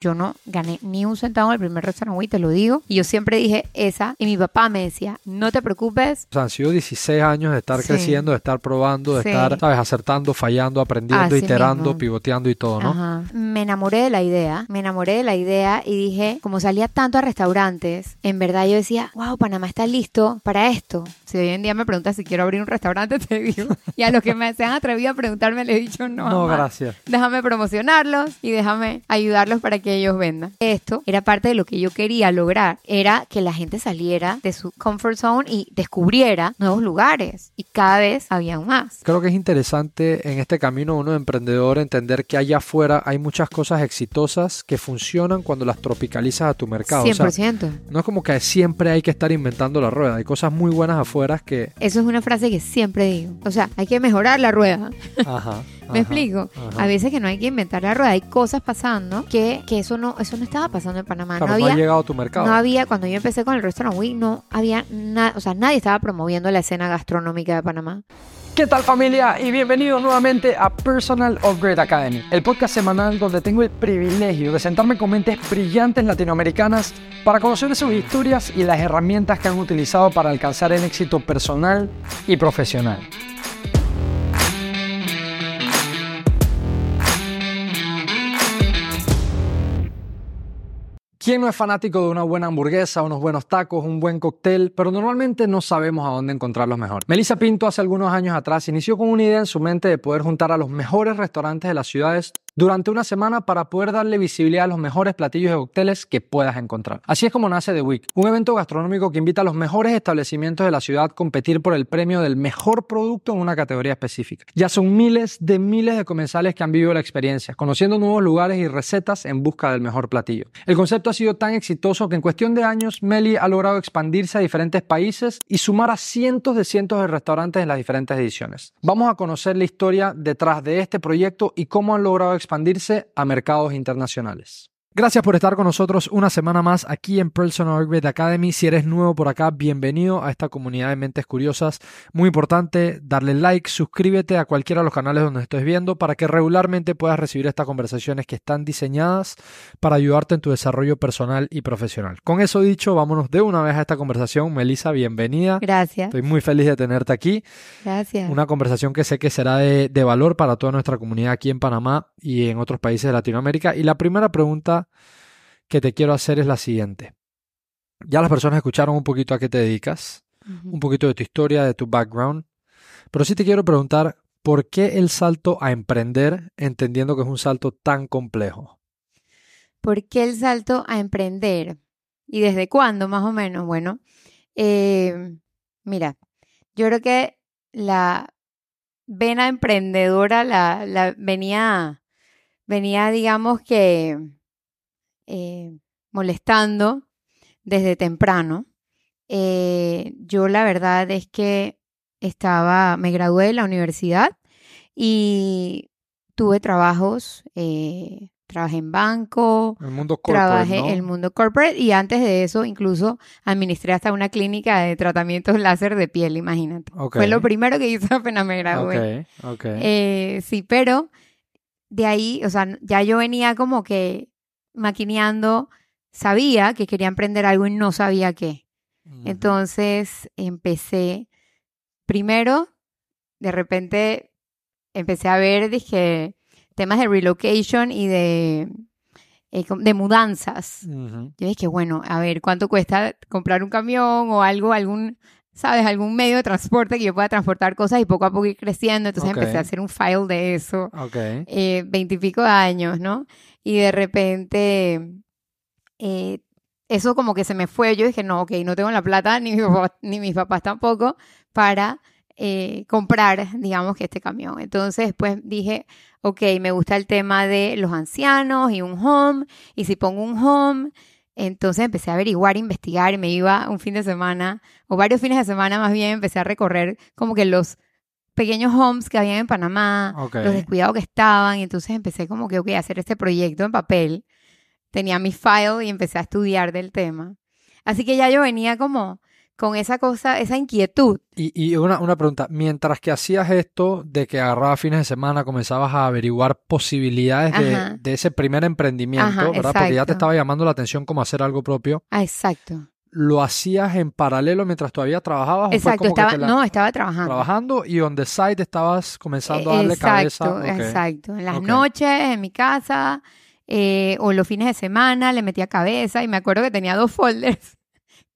Yo no gané ni un centavo en el primer restaurante te lo digo. Y yo siempre dije esa. Y mi papá me decía, no te preocupes. O sea, han sido 16 años de estar Sí. creciendo, de estar probando, de Sí. estar, ¿sabes? Acertando, fallando, aprendiendo, Así iterando, mismo. pivoteando y todo, ¿no? Ajá. Me enamoré de la idea, me enamoré de la idea y dije, como salía tanto a restaurantes, en verdad yo decía, wow, Panamá está listo para esto. Si hoy en día me preguntas si quiero abrir un restaurante, te digo. Y a los que me se han atrevido a preguntarme, le he dicho no. No, gracias. Déjame promocionarlos y déjame ayudarlos para que ellos vendan. Esto era parte de lo que yo quería lograr. Era que la gente saliera de su comfort zone y descubriera nuevos lugares. Y cada vez había más. Creo que es interesante en este camino uno de emprendedor entender que allá afuera hay muchas cosas exitosas que funcionan cuando las tropicalizas a tu mercado. O sea, 100%. no es como que siempre hay que estar inventando la rueda. Hay cosas muy buenas afuera que... Eso es una frase que siempre digo. O sea, hay que mejorar la rueda. Ajá. ¿Me ajá, explico? ajá. A veces que no hay que inventar la rueda. Hay cosas pasando que, que eso no eso no estaba pasando en Panamá. Claro, no no ha había, llegado a tu mercado. no había, cuando yo empecé con el restaurant Wii, no había nada, o sea, nadie estaba promoviendo la escena gastronómica de Panamá. ¿Qué tal familia? Y bienvenidos nuevamente a Personal Upgrade Academy, el podcast semanal donde tengo el privilegio de sentarme con mentes brillantes latinoamericanas para conocer sus historias y las herramientas que han utilizado para alcanzar el éxito personal y profesional. ¿Quién no es fanático de una buena hamburguesa, unos buenos tacos, un buen cóctel, pero normalmente no sabemos a dónde encontrarlos mejor? Melissa Pinto hace algunos años atrás inició con una idea en su mente de poder juntar a los mejores restaurantes de las ciudades durante una semana para poder darle visibilidad a los mejores platillos de cócteles que puedas encontrar. Así es como nace The Week, un evento gastronómico que invita a los mejores establecimientos de la ciudad a competir por el premio del mejor producto en una categoría específica. Ya son miles de miles de comensales que han vivido la experiencia, conociendo nuevos lugares y recetas en busca del mejor platillo. El concepto ha sido tan exitoso que en cuestión de años Meli ha logrado expandirse a diferentes países y sumar a cientos de cientos de restaurantes en las diferentes ediciones. Vamos a conocer la historia detrás de este proyecto y cómo han logrado a mercados internacionales. Gracias por estar con nosotros una semana más aquí en Personal Upgrade Academy. Si eres nuevo por acá, bienvenido a esta comunidad de mentes curiosas. Muy importante, darle like, suscríbete a cualquiera de los canales donde estés viendo para que regularmente puedas recibir estas conversaciones que están diseñadas para ayudarte en tu desarrollo personal y profesional. Con eso dicho, vámonos de una vez a esta conversación. Melissa, bienvenida. Gracias. Estoy muy feliz de tenerte aquí. Gracias. Una conversación que sé que será de, de valor para toda nuestra comunidad aquí en Panamá y en otros países de Latinoamérica. Y la primera pregunta que te quiero hacer es la siguiente. Ya las personas escucharon un poquito a qué te dedicas, un poquito de tu historia, de tu background, pero sí te quiero preguntar, ¿por qué el salto a emprender entendiendo que es un salto tan complejo? ¿Por qué el salto a emprender? ¿Y desde cuándo, más o menos? Bueno, eh, mira, yo creo que la vena emprendedora la, la venía, venía, digamos que, eh, molestando desde temprano. Eh, yo la verdad es que estaba, me gradué de la universidad y tuve trabajos, eh, trabajé en banco, El mundo corporate, trabajé ¿no? en el mundo corporate y antes de eso incluso administré hasta una clínica de tratamientos láser de piel, imagínate. Fue lo primero que hice apenas me gradué. Eh, sí, pero de ahí, o sea, ya yo venía como que maquineando, sabía que quería emprender algo y no sabía qué. Entonces empecé, primero, de repente empecé a ver, dije, temas de relocation y de, eh, de mudanzas. Yo dije, bueno, a ver, ¿cuánto cuesta comprar un camión o algo, algún, sabes, algún medio de transporte que yo pueda transportar cosas y poco a poco ir creciendo? Entonces Ok. empecé a hacer un file de eso, Ok. eh, veintipico de años, ¿no? Y de repente, eh, eso como que se me fue. Yo dije, no, ok, no tengo la plata, ni, mi papá- ni mis papás tampoco, para eh, comprar, digamos, que este camión. Entonces después dije, ok, me gusta el tema de los ancianos y un home, y si pongo un home, entonces empecé a averiguar, investigar, y me iba un fin de semana, o varios fines de semana más bien, empecé a recorrer como que los pequeños homes que había en Panamá, los descuidados que estaban, y entonces empecé como que, ok, a hacer este proyecto en papel. Tenía mi file y empecé a estudiar del tema. Así que ya yo venía como con esa cosa, esa inquietud. Y, y una, una pregunta, mientras que hacías esto de que agarrabas fines de semana, comenzabas a averiguar posibilidades de, ese primer emprendimiento, Ajá, ¿verdad? Porque ya te estaba llamando la atención como hacer algo propio. Ah, exacto. ¿Lo hacías en paralelo mientras todavía trabajabas? Exacto, como estaba, la- no, estaba trabajando. trabajando y on the side estabas comenzando a darle exacto, cabeza? Ok. exacto. En las noches, en mi casa, eh, o los fines de semana, le metía cabeza y me acuerdo que tenía dos folders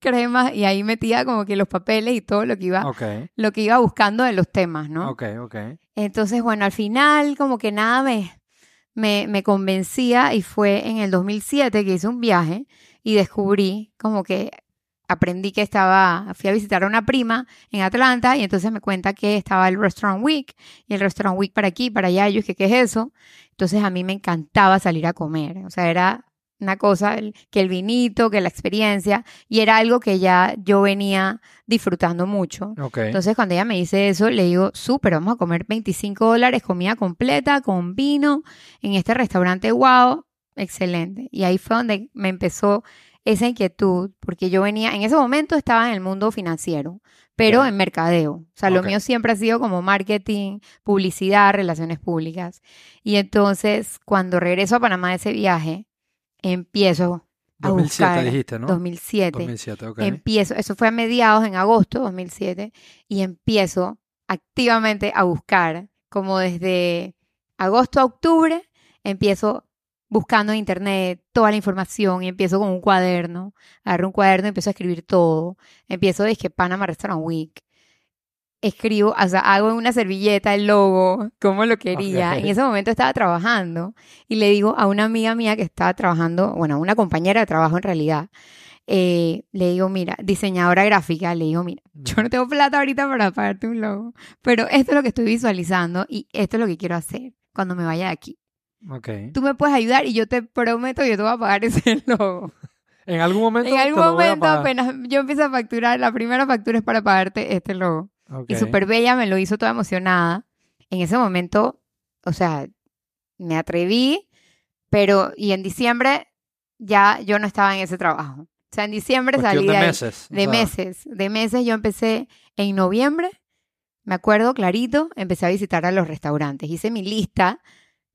cremas y ahí metía como que los papeles y todo lo que iba, Ok, lo que iba buscando de los temas, ¿no? ok, ok. Entonces, bueno, al final como que nada me, me, me convencía y fue en el 2007 que hice un viaje y descubrí como que aprendí que estaba, fui a visitar a una prima en Atlanta y entonces me cuenta que estaba el Restaurant Week y el Restaurant Week para aquí, para allá, y yo dije, ¿qué es eso? Entonces a mí me encantaba salir a comer, o sea, era una cosa, el- que el vinito, que la experiencia, y era algo que ya yo venía disfrutando mucho. Ok. Entonces, cuando ella me dice eso, le digo, súper, vamos a comer 25 dólares, comida completa, con vino, en este restaurante, wow, excelente. Y ahí fue donde me empezó esa inquietud, porque yo venía, en ese momento estaba en el mundo financiero, pero en mercadeo. O sea, lo mío siempre ha sido como marketing, publicidad, relaciones públicas. Y entonces, cuando regreso a Panamá de ese viaje, empiezo a 2007 buscar. dijiste, ¿no? 2007. 2007, ok. Empiezo, eso fue a mediados, en agosto de 2007, y empiezo activamente a buscar, como desde agosto a octubre, empiezo buscando en internet toda la información y empiezo con un cuaderno, agarro un cuaderno y empiezo a escribir todo. Empiezo desde Panama Restaurant Week. Escribo, o sea, hago en una servilleta el logo, como lo quería. En ese momento estaba trabajando y le digo a una amiga mía que estaba trabajando, bueno, una compañera de trabajo en realidad, eh, le digo, mira, diseñadora gráfica, le digo, mira, yo no tengo plata ahorita para pagarte un logo, pero esto es lo que estoy visualizando y esto es lo que quiero hacer cuando me vaya de aquí. Ok. Tú me puedes ayudar y yo te prometo, yo te voy a pagar ese logo. En algún momento En te algún a momento, apenas yo empiezo a facturar, la primera factura es para pagarte este logo. Y súper bella, me lo hizo toda emocionada. En ese momento, o sea, me atreví, pero, y en diciembre ya yo no estaba en ese trabajo. O sea, en diciembre Cuestión salí de meses. o De sea, meses, de meses yo empecé en noviembre, me acuerdo clarito, empecé a visitar a los restaurantes. Hice mi lista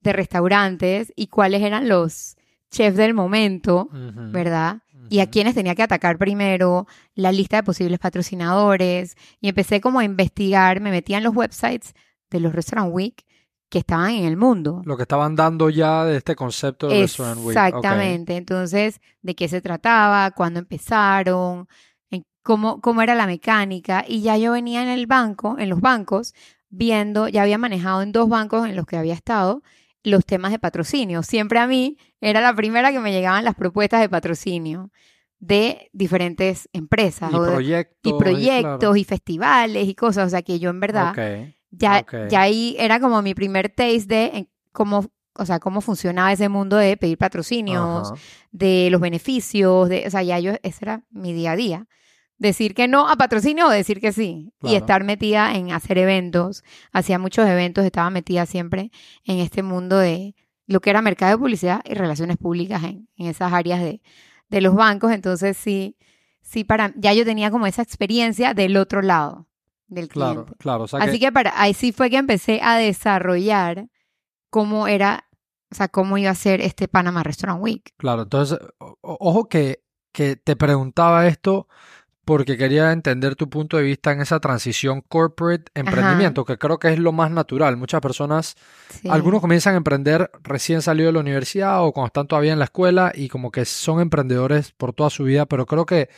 de restaurantes y cuáles eran los chefs del momento, ¿verdad? Y a ujú. quiénes tenía que atacar primero, la lista de posibles patrocinadores. Y empecé como a investigar, me metía en los websites de los Restaurant Week que estaban en el mundo. Lo que estaban dando ya de este concepto de Restaurant Week. Exactamente. Entonces, ¿de qué se trataba? ¿Cuándo empezaron? en cómo, ¿Cómo era la mecánica? Y ya yo venía en el banco, en los bancos, viendo, ya había manejado en dos bancos en los que había estado los temas de patrocinio. Siempre a mí era la primera que me llegaban las propuestas de patrocinio de diferentes empresas Y o de- proyectos. y proyectos claro. y festivales y cosas. O sea que yo en verdad ya, ya ahí era como mi primer taste de en cómo, o sea, cómo funcionaba ese mundo de pedir patrocinios, de los beneficios, de, o sea, ya yo, ese era mi día a día. Decir que no a patrocinio o decir que sí. Claro. Y estar metida en hacer eventos. Hacía muchos eventos, estaba metida siempre en este mundo de lo que era mercado de publicidad y relaciones públicas en, en esas áreas de, de los bancos. Entonces sí, sí, para, ya yo tenía como esa experiencia del otro lado del cliente. Claro, claro. O sea Así que para ahí sí fue que empecé a desarrollar cómo era, o sea, cómo iba a ser este Panama Restaurant Week. Claro, entonces, o- ojo que, que te preguntaba esto porque quería entender tu punto de vista en esa transición corporate emprendimiento, que creo que es lo más natural. Muchas personas, Sí. algunos comienzan a emprender recién salido de la universidad o cuando están todavía en la escuela y como que son emprendedores por toda su vida, pero creo que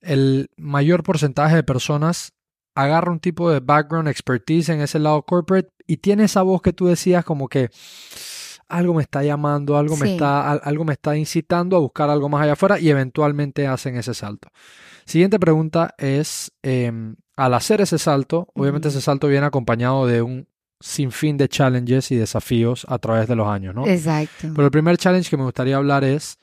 el mayor porcentaje de personas agarra un tipo de background expertise en ese lado corporate y tiene esa voz que tú decías como que algo me está llamando, algo me está, al- algo me está incitando a buscar algo más allá afuera y eventualmente hacen ese salto. Siguiente pregunta es, em, al hacer ese salto, obviamente ese salto viene acompañado de un sinfín de challenges y desafíos a través de los años, ¿no? Exacto. Pero el primer challenge que me gustaría hablar es,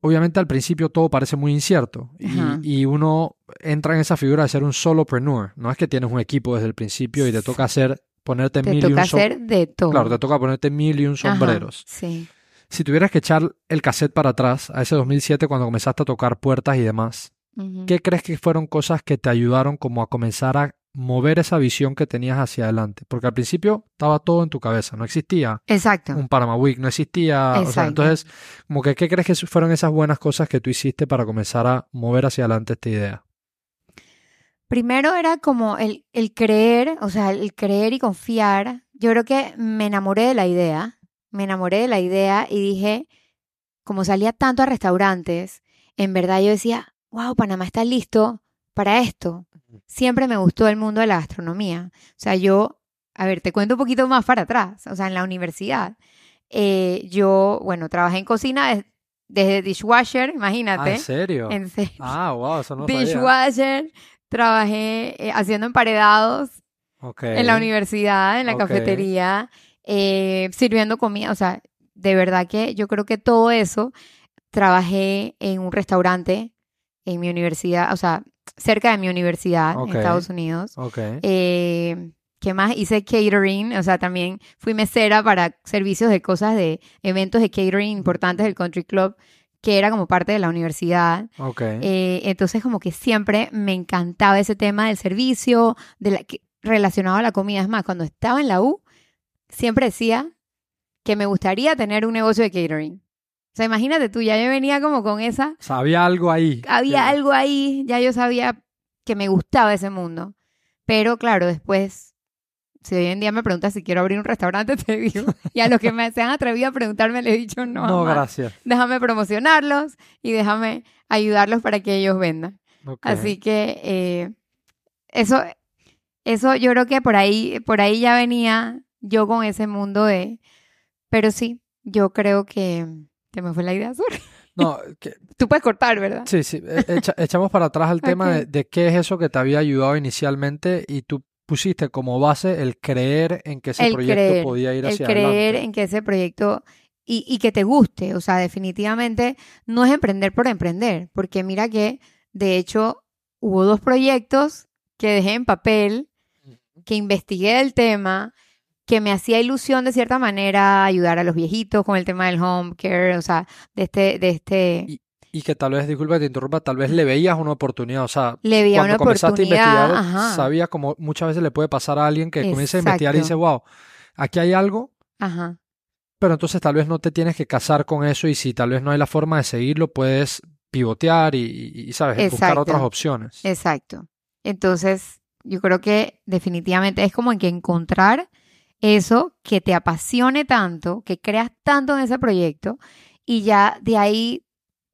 obviamente al principio todo parece muy incierto y, y uno entra en esa figura de ser un solopreneur. No es que tienes un equipo desde el principio y te toca hacer, ponerte Te mil y un hacer de todo. Claro, te toca ponerte mil y un sombreros. Sí. Si tuvieras que echar el cassette para atrás, a ese 2007 cuando comenzaste a tocar puertas y demás, ¿qué crees que fueron cosas que te ayudaron como a comenzar a mover esa visión que tenías hacia adelante? Porque al principio estaba todo en tu cabeza, no existía Exacto. un Panama Week, no existía, o sea, Exacto. entonces, como que, ¿qué crees que fueron esas buenas cosas que tú hiciste para comenzar a mover hacia adelante esta idea? Primero era como el, el creer, o sea, el creer y confiar. Yo creo que me enamoré de la idea, me enamoré de la idea y dije, como salía tanto a restaurantes, en verdad yo decía, wow, Panamá está listo para esto. Siempre me gustó el mundo de la gastronomía. O sea, yo, a ver, te cuento un poquito más para atrás, o sea, en la universidad. eh, yo, bueno, trabajé en cocina des- desde dishwasher, Ah, imagínate. ¿en serio? en serio Ah, wow, eso no sabía. dishwasher, trabajé eh, haciendo emparedados en la universidad, en la cafetería, eh, sirviendo comida. O sea, de verdad que yo creo que todo eso trabajé en un restaurante en mi universidad, o sea, cerca de mi universidad Ok. en Estados Unidos. Ok. Eh, ¿Qué más? Hice catering, o sea, también fui mesera para servicios de cosas de eventos de catering importantes del Country Club, que era como parte de la universidad. Ok. Eh, entonces, como que siempre me encantaba ese tema del servicio, de la, que- relacionado a la comida. Es más, cuando estaba en la U, siempre decía que me gustaría tener un negocio de catering. O sea, imagínate tú, ya yo venía como con esa, había algo ahí. había que- algo ahí, ya yo sabía que me gustaba ese mundo. Pero claro, después, si hoy en día me preguntas si quiero abrir un restaurante, te digo. Y a los que me se han atrevido a preguntarme, les he dicho no. No, gracias. Déjame promocionarlos y déjame ayudarlos para que ellos vendan. Así que eh, eso, eso yo creo que por ahí, por ahí ya venía yo con ese mundo de, pero sí, yo creo que se me fue la idea. No, que- Tú puedes cortar, ¿verdad? sí, sí. e- echa- echamos para atrás el tema de, qué es eso que te había ayudado inicialmente y tú pusiste como base el creer en que ese El proyecto creer, podía ir El hacia creer adelante. en que ese proyecto y, y que te guste, o sea, definitivamente no es emprender por emprender, porque mira que de hecho hubo dos proyectos que dejé en papel, que investigué el tema, que me hacía ilusión de cierta manera ayudar a los viejitos con el tema del home care, o sea, de este, de este, Y que tal vez, disculpa que te interrumpa, tal vez le veías una oportunidad. O sea, le veía cuando una comenzaste a oportunidad, investigar, ajá, sabías como muchas veces le puede pasar a alguien que comienza a investigar y dice, wow, aquí hay algo, ajá, pero entonces tal vez no te tienes que casar con eso y si tal vez no hay la forma de seguirlo, puedes pivotear y, y- y, sabes, buscar otras opciones. exacto. Entonces, yo creo que definitivamente es como en que encontrar eso que te apasione tanto, que creas tanto en ese proyecto y ya de ahí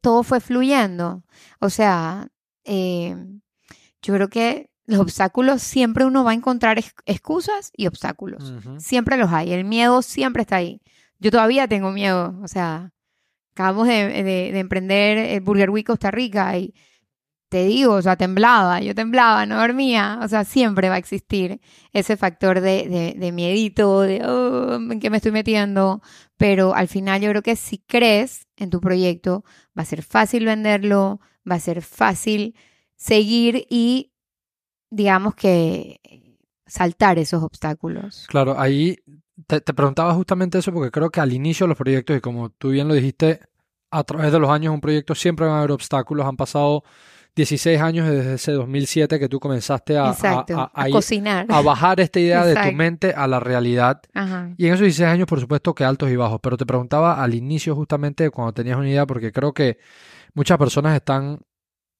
todo fue fluyendo. O sea, eh, yo creo que los obstáculos siempre uno va a encontrar ex- excusas y obstáculos. Siempre los hay. El miedo siempre está ahí. Yo todavía tengo miedo. O sea, acabamos de, de- de emprender el Burger Week Costa Rica y te digo, o sea, temblaba. Yo temblaba, no dormía. O sea, siempre va a existir ese factor de, de, de miedito, de "Oh, en qué me estoy metiendo. Pero al final yo creo que si crees en tu proyecto, va a ser fácil venderlo, va a ser fácil seguir y, digamos que, saltar esos obstáculos. Claro, ahí te, preguntaba justamente eso porque creo que al inicio de los proyectos, y como tú bien lo dijiste, a través de los años un proyecto siempre van a haber obstáculos. Han pasado 16 años desde ese 2007 que tú comenzaste a, a- Exacto. a- A, a ir- cocinar. a bajar esta idea de tu mente a la realidad. Ajá. Y en esos 16 años, por supuesto, que altos y bajos. Pero te preguntaba al inicio justamente cuando tenías una idea, porque creo que muchas personas están,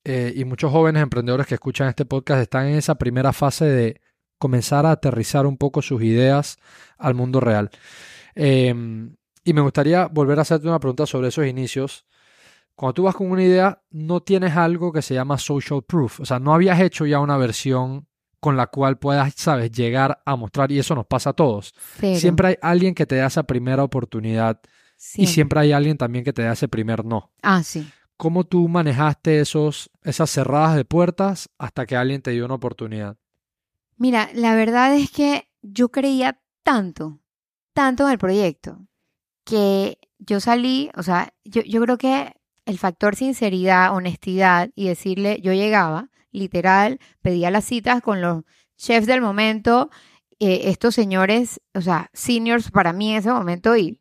eh, y muchos jóvenes emprendedores que escuchan este podcast están en esa primera fase de comenzar a aterrizar un poco sus ideas al mundo real. Eh, y me gustaría volver a hacerte una pregunta sobre esos inicios. Cuando tú vas con una idea, no tienes algo que se llama social proof. O sea, no habías hecho ya una versión con la cual puedas, sabes, llegar a mostrar, y eso nos pasa a todos. Siempre hay alguien que te da esa primera oportunidad y Siempre. siempre hay alguien también que te da ese primer no. Ah, sí. ¿Cómo tú manejaste esos, esas cerradas de puertas hasta que alguien te dio una oportunidad? Mira, la verdad es que yo creía tanto, tanto en el proyecto, que yo salí, o sea, yo, yo creo que el factor sinceridad, honestidad y decirle, yo llegaba, literal, pedía las citas con los chefs del momento, eh, estos señores, o sea, seniors para mí en ese momento, y,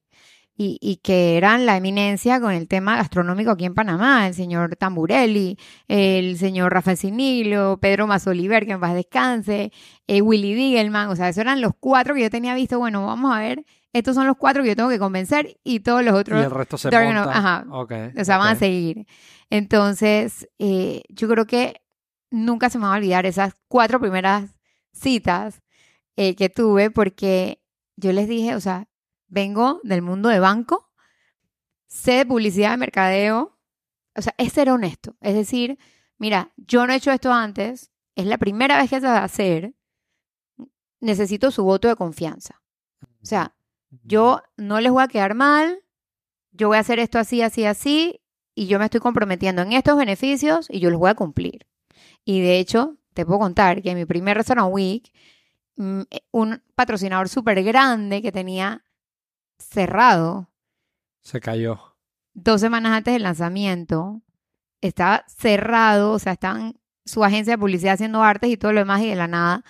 y, que eran la eminencia con el tema gastronómico aquí en Panamá, el señor Tamburelli, el señor Rafael Sinilo, Pedro Mazoliver, que en paz descanse, eh, Willy Diegelman, o sea, esos eran los cuatro que yo tenía visto, bueno, vamos a ver, estos son los cuatro que yo tengo que convencer y todos los Y otros, el resto se monta. ajá, Ok, o sea, van a seguir. Entonces, eh, yo creo que nunca se me va a olvidar esas cuatro primeras citas eh, que tuve porque yo les dije, o sea, vengo del mundo de banco, sé de publicidad de mercadeo, o sea, es ser honesto. Es decir, mira, yo no he hecho esto antes, es la primera vez que se va a hacer, necesito su voto de confianza. O sea, yo no les voy a quedar mal, yo voy a hacer esto así, así, así, y yo me estoy comprometiendo en estos beneficios y yo los voy a cumplir. Y de hecho, te puedo contar que en mi primer Restaurant Week, mm, eh, un patrocinador súper grande que tenía cerrado Se cayó. dos semanas antes del lanzamiento, estaba cerrado, o sea, estaban su agencia de publicidad haciendo artes y todo lo demás, y de la nada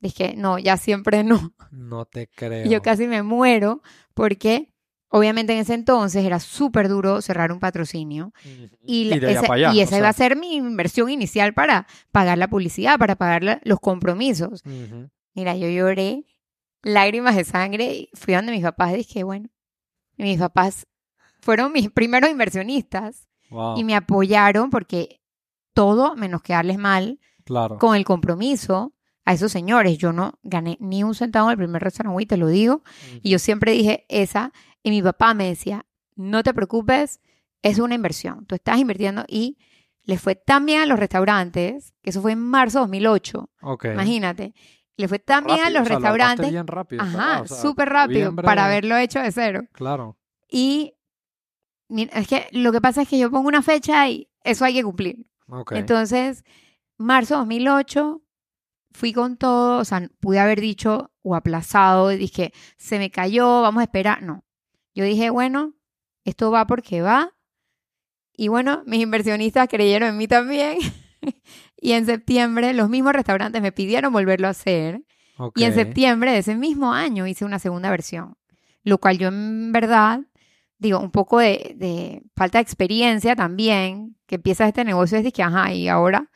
dije, no, ya siempre no. No te creo. Y yo casi me muero porque obviamente en ese entonces era súper duro cerrar un patrocinio y, esa, allá, y esa sea. iba a ser mi inversión inicial para pagar la publicidad, para pagar la- los compromisos. Mira, yo lloré lágrimas de sangre y fui donde mis papás dije, bueno, y mis papás fueron mis primeros inversionistas Wow, y me apoyaron porque todo menos quedarles mal claro. con el compromiso a esos señores. Yo no gané ni un centavo en el primer restaurante, te lo digo. Y yo siempre dije esa, y mi papá me decía, no te preocupes, es una inversión, tú estás invirtiendo y le fue tan bien a los restaurantes, que eso fue en marzo de 2008, Ok. imagínate, le fue tan bien a los o sea, lo armaste restaurantes, bien rápido, ajá, ¿verdad? O sea, súper rápido, para haberlo hecho de cero. Claro. Y es que lo que pasa es que yo pongo una fecha y eso hay que cumplir. Entonces, marzo de 2008, fui con todo, o sea, pude haber dicho o aplazado, y dije, se me cayó, vamos a esperar. No, yo dije, bueno, esto va porque va. Y bueno, mis inversionistas creyeron en mí también. y en septiembre, los mismos restaurantes me pidieron volverlo a hacer. Y en septiembre de ese mismo año hice una segunda versión, lo cual yo en verdad, digo, un poco de, de falta de experiencia también, que empieza este negocio es de que, ajá, y ahora,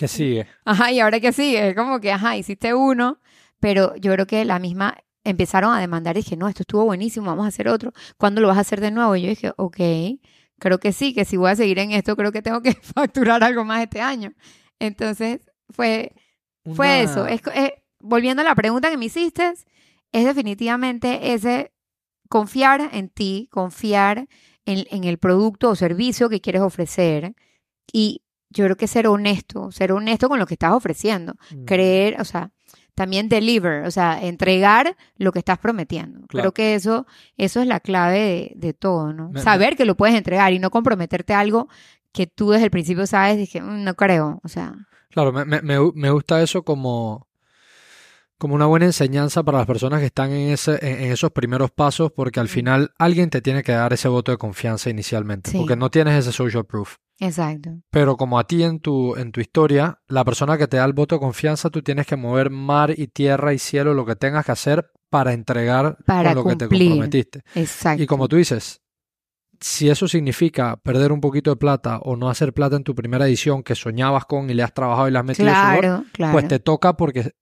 ¿Qué sigue? ajá, y ahora qué sigue, es como que, ajá, hiciste uno, pero yo creo que la misma empezaron a demandar dije, no, esto estuvo buenísimo, vamos a hacer otro, ¿cuándo lo vas a hacer de nuevo? Y yo dije, ok, creo que sí, que si voy a seguir en esto, creo que tengo que facturar algo más este año. Entonces, fue, fue Una- eso. Es, eh, volviendo a la pregunta que me hiciste, es definitivamente ese confiar en ti, confiar en, en el producto o servicio que quieres ofrecer y yo creo que ser honesto, ser honesto con lo que estás ofreciendo, creer, o sea, también deliver, o sea, entregar lo que estás prometiendo. Claro. Creo que eso, eso es la clave de, de todo, ¿no? Me- Saber que lo puedes entregar y no comprometerte a algo que tú desde el principio sabes, dije, "Mm, no creo, o sea, Claro, me, me- me gu- me gusta eso como, como una buena enseñanza para las personas que están en, ese, en, esos primeros pasos, porque al Mm. final alguien te tiene que dar ese voto de confianza inicialmente, Sí. porque no tienes ese social proof. Exacto. Pero como a ti en tu, en tu historia, la persona que te da el voto de confianza, tú tienes que mover mar y tierra y cielo, lo que tengas que hacer para entregar Para con lo que te comprometiste. Exacto. Y como tú dices, si eso significa perder un poquito de plata o no hacer plata en tu primera edición que soñabas con y le has trabajado y le has metido sudor, claro, claro. pues te toca porque,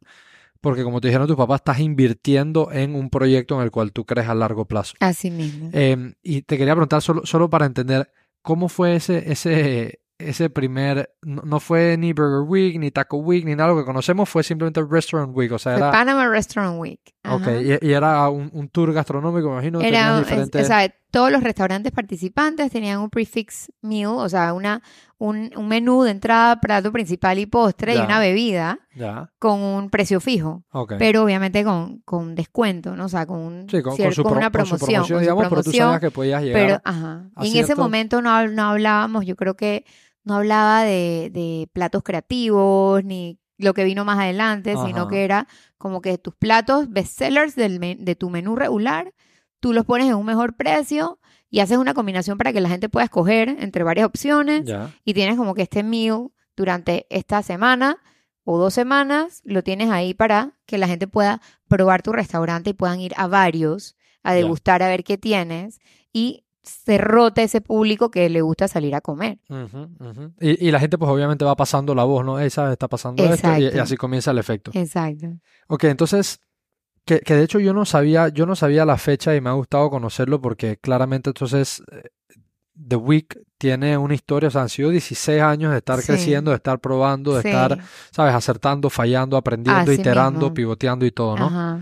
porque como te dijeron tus papás, estás invirtiendo en un proyecto en el cual tú crees a largo plazo. Así mismo. Eh, y te quería preguntar solo, solo para entender, ¿cómo fue ese, ese, ese primer, no, no fue ni Burger Week, ni Taco Week, ni nada, lo que conocemos fue simplemente Restaurant Week, o sea, era, Panama Restaurant Week. Ok, Ajá. y, y era un, un tour gastronómico, me imagino, que Era, tenías es- diferentes... o sea, todos los restaurantes participantes tenían un prefix meal, o sea, una, un, un menú de entrada, plato principal y postre y una bebida ya, con un precio fijo, ok. pero obviamente con, con descuento, ¿no? O sea, con, un Sí, con, con con una su promoción, su digamos, pero tú promoción, sabías que podías llegar. Pero, ajá. a Y en ese momento no, no hablábamos, yo creo que no hablaba de, de platos creativos ni lo que vino más adelante, sino que era como que tus platos bestsellers del de tu menú regular, tú los pones en un mejor precio y haces una combinación para que la gente pueda escoger entre varias opciones ya, y tienes como que este meal durante esta semana o dos semanas, lo tienes ahí para que la gente pueda probar tu restaurante y puedan ir a varios a degustar a ver qué tienes y se rota ese público que le gusta salir a comer. Y, y la gente pues obviamente va pasando la voz, ¿no? Esa está pasando esto y, así comienza el efecto. Exacto. Ok, entonces, que, que de hecho yo no sabía, yo no sabía la fecha y me ha gustado conocerlo porque claramente entonces eh, The Week tiene una historia, o sea, han sido 16 años de estar Sí. creciendo, de estar probando, de Sí. estar, ¿sabes? Acertando, fallando, aprendiendo, Así iterando, mismo. pivoteando y todo, ¿no? Ajá.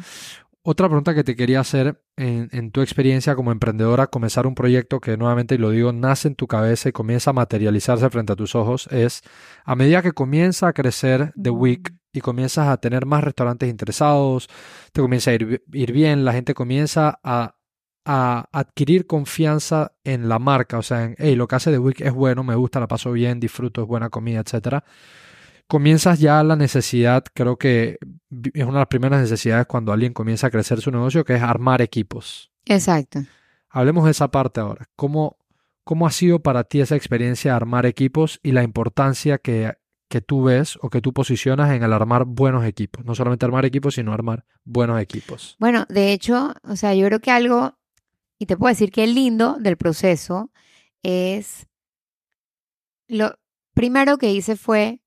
Otra pregunta que te quería hacer en, en tu experiencia como emprendedora, comenzar un proyecto que nuevamente, y lo digo, nace en tu cabeza y comienza a materializarse frente a tus ojos, es a medida que comienza a crecer The Week y comienzas a tener más restaurantes interesados, te comienza a ir, ir bien, la gente comienza a, a adquirir confianza en la marca, o sea, en, hey, lo que hace The Week es bueno, me gusta, la paso bien, disfruto, es buena comida, etcétera comienzas ya la necesidad, creo que es una de las primeras necesidades cuando alguien comienza a crecer su negocio, que es armar equipos. Exacto. Hablemos de esa parte ahora. ¿Cómo, cómo ha sido para ti esa experiencia de armar equipos y la importancia que, que tú ves o que tú posicionas en el armar buenos equipos? No solamente armar equipos, sino armar buenos equipos. Bueno, de hecho, o sea, yo creo que algo, y te puedo decir que el lindo del proceso es, lo primero que hice fue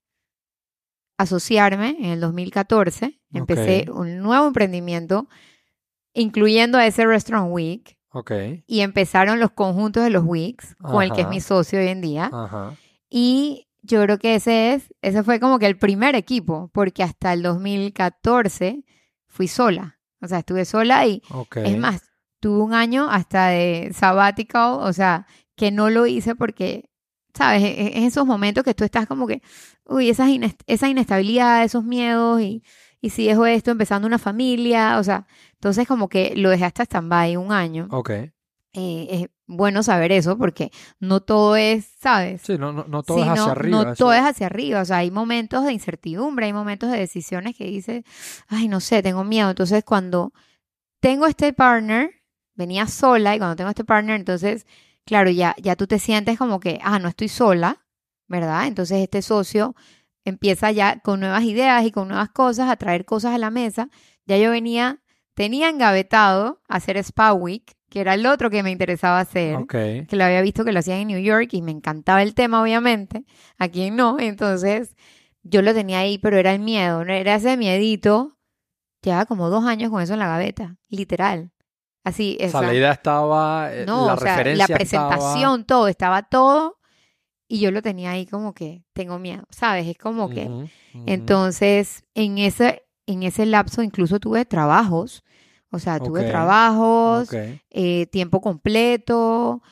asociarme en el 2014, empecé un nuevo emprendimiento, incluyendo a ese Restaurant Week, Ok. y empezaron los conjuntos de los weeks, con el que es mi socio hoy en día, Ajá. y yo creo que ese es, ese fue como que el primer equipo, porque hasta el 2014 fui sola, o sea, estuve sola y Ok. es más, tuve un año hasta de sabbatical, o sea, que no lo hice porque, ¿sabes? E- e- esos momentos que tú estás como que, uy, esas ines- esa inestabilidad, esos miedos y, y si dejo esto empezando una familia, o sea, entonces como que lo dejé hasta stand-by un año. Ok. Eh, es bueno saber eso porque no todo es, ¿sabes? Sí, no, no, no todo Sí, es hacia no, arriba. no eso- todo es hacia arriba, o sea, hay momentos de incertidumbre, hay momentos de decisiones que dices, ay, no sé, tengo miedo. Entonces, cuando tengo este partner, venía sola y cuando tengo este partner, entonces, claro, ya, ya tú te sientes como que, ah, no estoy sola, ¿verdad? Entonces, este socio empieza ya con nuevas ideas y con nuevas cosas, a traer cosas a la mesa. Ya yo venía, tenía engavetado hacer Spa Week, que era el otro que me interesaba hacer Ok. que lo había visto que lo hacían en New York y me encantaba el tema, obviamente. A quien no, entonces yo lo tenía ahí, pero era el miedo, ¿no? Era ese miedito. Llevaba como dos años con eso en la gaveta, literal. Así, O sea, esa- la idea estaba, eh, no, la o sea, referencia la presentación, todo, estaba todo. Y yo lo tenía ahí como que tengo miedo, ¿sabes? Es como que. Entonces, en ese, en ese lapso incluso tuve trabajos. O sea, tuve trabajos, eh, tiempo completo.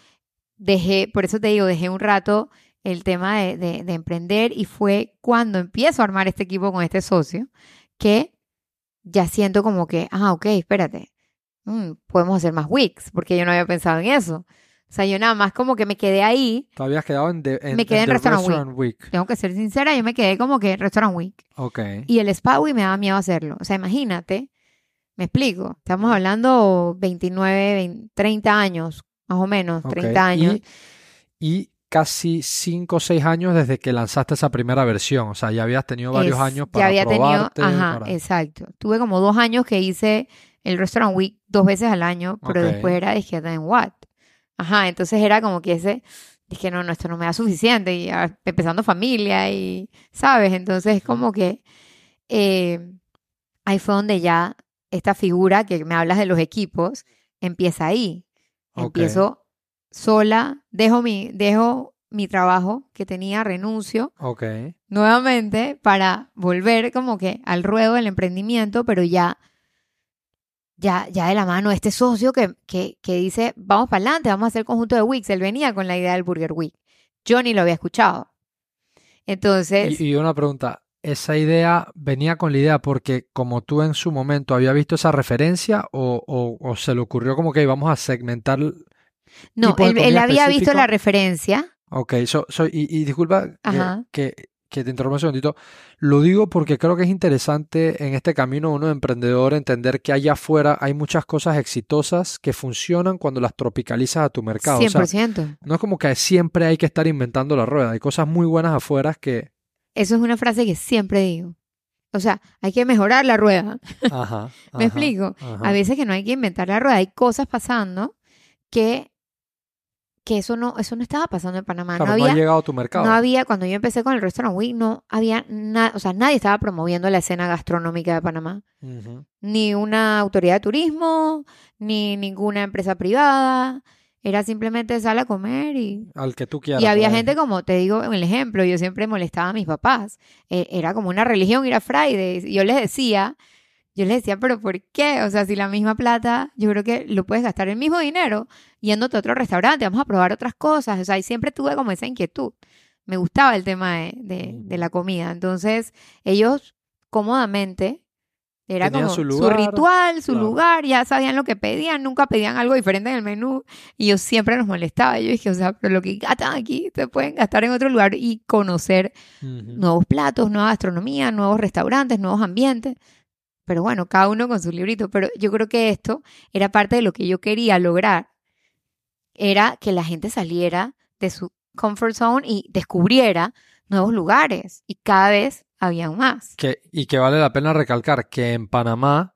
Dejé, por eso te digo, dejé un rato el tema de, de- de emprender y fue cuando empiezo a armar este equipo con este socio que ya siento como que, ah, ok, espérate, mm, podemos hacer más weeks, porque yo no había pensado en eso. O sea, yo nada más como que me quedé ahí, Te habías quedado en, en, Me quedé en The Restaurant Week. tengo que ser sincera, yo me quedé como que Restaurant Week. Ok. Y el Spa Week me daba miedo hacerlo. O sea, imagínate, me explico, estamos hablando 29, 20, 30 años, más o menos, ok. 30 años. Y, y casi 5 o 6 años desde que lanzaste esa primera versión. O sea, ya habías tenido varios Es- años ya para había probarte. tenido, ajá, para- exacto. Tuve como dos años que hice el Restaurant Week dos veces al año, pero después era, dije, then what? Ajá, entonces era como que ese, dije, no, no, esto no me da suficiente, y empezando familia y, ¿sabes? Entonces es como que eh, ahí fue donde ya esta figura que me hablas de los equipos empieza ahí. Empiezo sola, dejo mi, dejo mi trabajo que tenía, renuncio Ok. nuevamente para volver como que al ruedo del emprendimiento, pero ya, ya, ya de la mano este socio que, que, que dice, vamos para adelante, vamos a hacer conjunto de Wix. Él venía con la idea del Burger Week. Yo ni lo había escuchado. Entonces, Y, y una pregunta. ¿Esa idea venía con la idea porque como tú en su momento había visto esa referencia o, o- o se le ocurrió como que vamos a segmentar? no, él, había visto la referencia. Ok, so- so- y, y disculpa Ajá. que, que te interrumpa un segundito. Lo digo porque creo que es interesante en este camino uno de emprendedor entender que allá afuera hay muchas cosas exitosas que funcionan cuando las tropicalizas a tu mercado. O sea, 100%. no es como que siempre hay que estar inventando la rueda. Hay cosas muy buenas afuera que... Eso es una frase que siempre digo. o sea, hay que mejorar la rueda. Ajá. ¿Me ajá, explico? ajá. A veces que no hay que inventar la rueda, hay cosas pasando que, que eso no, eso no estaba pasando en Panamá. Claro, no no había, ha llegado a tu mercado. no había, cuando yo empecé con el Restaurant Week, no había nada, o sea, nadie estaba promoviendo la escena gastronómica de Panamá. Ni una autoridad de turismo, ni ninguna empresa privada. Era simplemente sal a comer y Al que tú quieras. y había pues. gente como, te digo, en el ejemplo, yo siempre molestaba a mis papás. Eh, era como una religión ir a Fridays. Yo les decía, yo les decía, pero ¿por qué? O sea, si la misma plata, yo creo que lo puedes gastar el mismo dinero yéndote a otro restaurante, vamos a probar otras cosas. O sea, y siempre tuve como esa inquietud. Me gustaba el tema de, de- de la comida. Entonces, ellos cómodamente, era Tenían como su ritual, su claro. lugar, ya sabían lo que pedían, nunca pedían algo diferente en el menú. Y yo siempre los molestaba. Yo dije, o sea, pero lo que gastan aquí, se pueden gastar en otro lugar y conocer nuevos platos, nueva gastronomía, nuevos restaurantes, nuevos ambientes. Pero bueno, cada uno con su librito. Pero yo creo que esto era parte de lo que yo quería lograr. Era que la gente saliera de su comfort zone y descubriera nuevos lugares. Y cada vez había más. Que, y que vale la pena recalcar que en Panamá,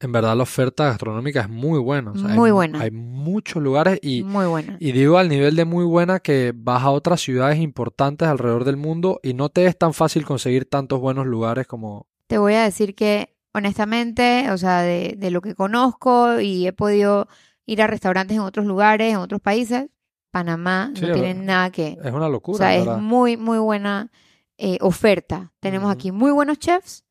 en verdad, la oferta gastronómica es muy buena. o sea, hay- Muy buena. Hay muchos lugares y, Muy buena. y digo al nivel de muy buena que vas a otras ciudades importantes alrededor del mundo y no te es tan fácil conseguir tantos buenos lugares como... Te voy a decir que, honestamente, o sea, de, de lo que conozco y he podido ir a restaurantes en otros lugares, en otros países, Panamá Sí, no tiene nada que... Es una O locura, sea, es muy, muy buena eh, oferta. Tenemos aquí muy buenos chefs.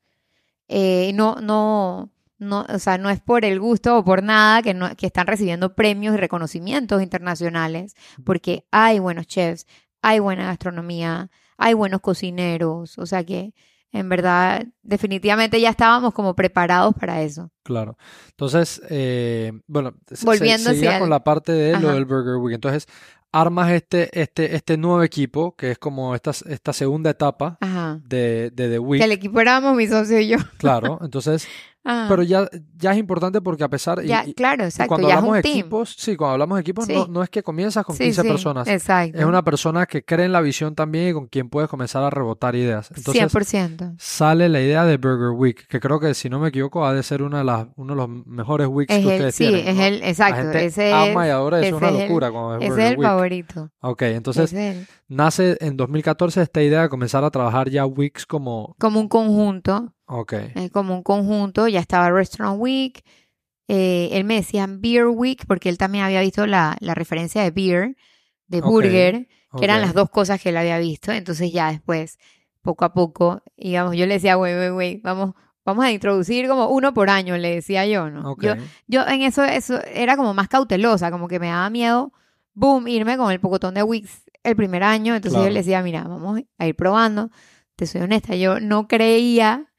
Eh, no, no, no, o sea, no es por el gusto o por nada que, no, que están recibiendo premios y reconocimientos internacionales, porque hay buenos chefs, hay buena gastronomía, hay buenos cocineros. O sea que, en verdad, definitivamente ya estábamos como preparados para eso. Claro. Entonces, eh, bueno, Volviendo se, con la parte de lo Ajá. del Burger Week. Entonces, armas este, este, este nuevo equipo, que es como esta, esta segunda etapa Ajá. de, de The Que Week. el equipo éramos mi socio y yo. Claro, entonces, Ajá. pero ya, ya es importante porque a pesar, y- ya, y, claro, exacto, cuando ya es hablamos de equipos, sí, cuando hablamos de equipos, Sí. no, no es que comienzas con Sí, 15 sí, personas. Exacto. Es una persona que cree en la visión también y con quien puedes comenzar a rebotar ideas. Entonces, 100%. sale la idea de Burger Week, que creo que si no me equivoco ha de ser una de las, uno de los mejores weeks Es que el, ustedes sí, tienen. es ¿no? el, La exacto. gente ese ama es, y adora, eso es una es el- locura cuando es ese Burger es el Week. favorito. Ok, entonces es el- nace en 2014 esta idea de comenzar a trabajar ya weeks como... como un conjunto, Ok, eh, como un conjunto, ya estaba Restaurant Week, eh, él me decía Beer Week, porque él también había visto la, la referencia de beer, de burger, que eran las dos cosas que él había visto, entonces ya después, poco a poco, digamos, yo le decía, güey, güey, güey, vamos, vamos a introducir como uno por año, le decía yo, ¿no? Yo, yo en eso, eso era como más cautelosa, como que me daba miedo, boom, irme con el pocotón de Wix el primer año. Entonces yo le decía, mira, vamos a ir probando. Te soy honesta, yo no creía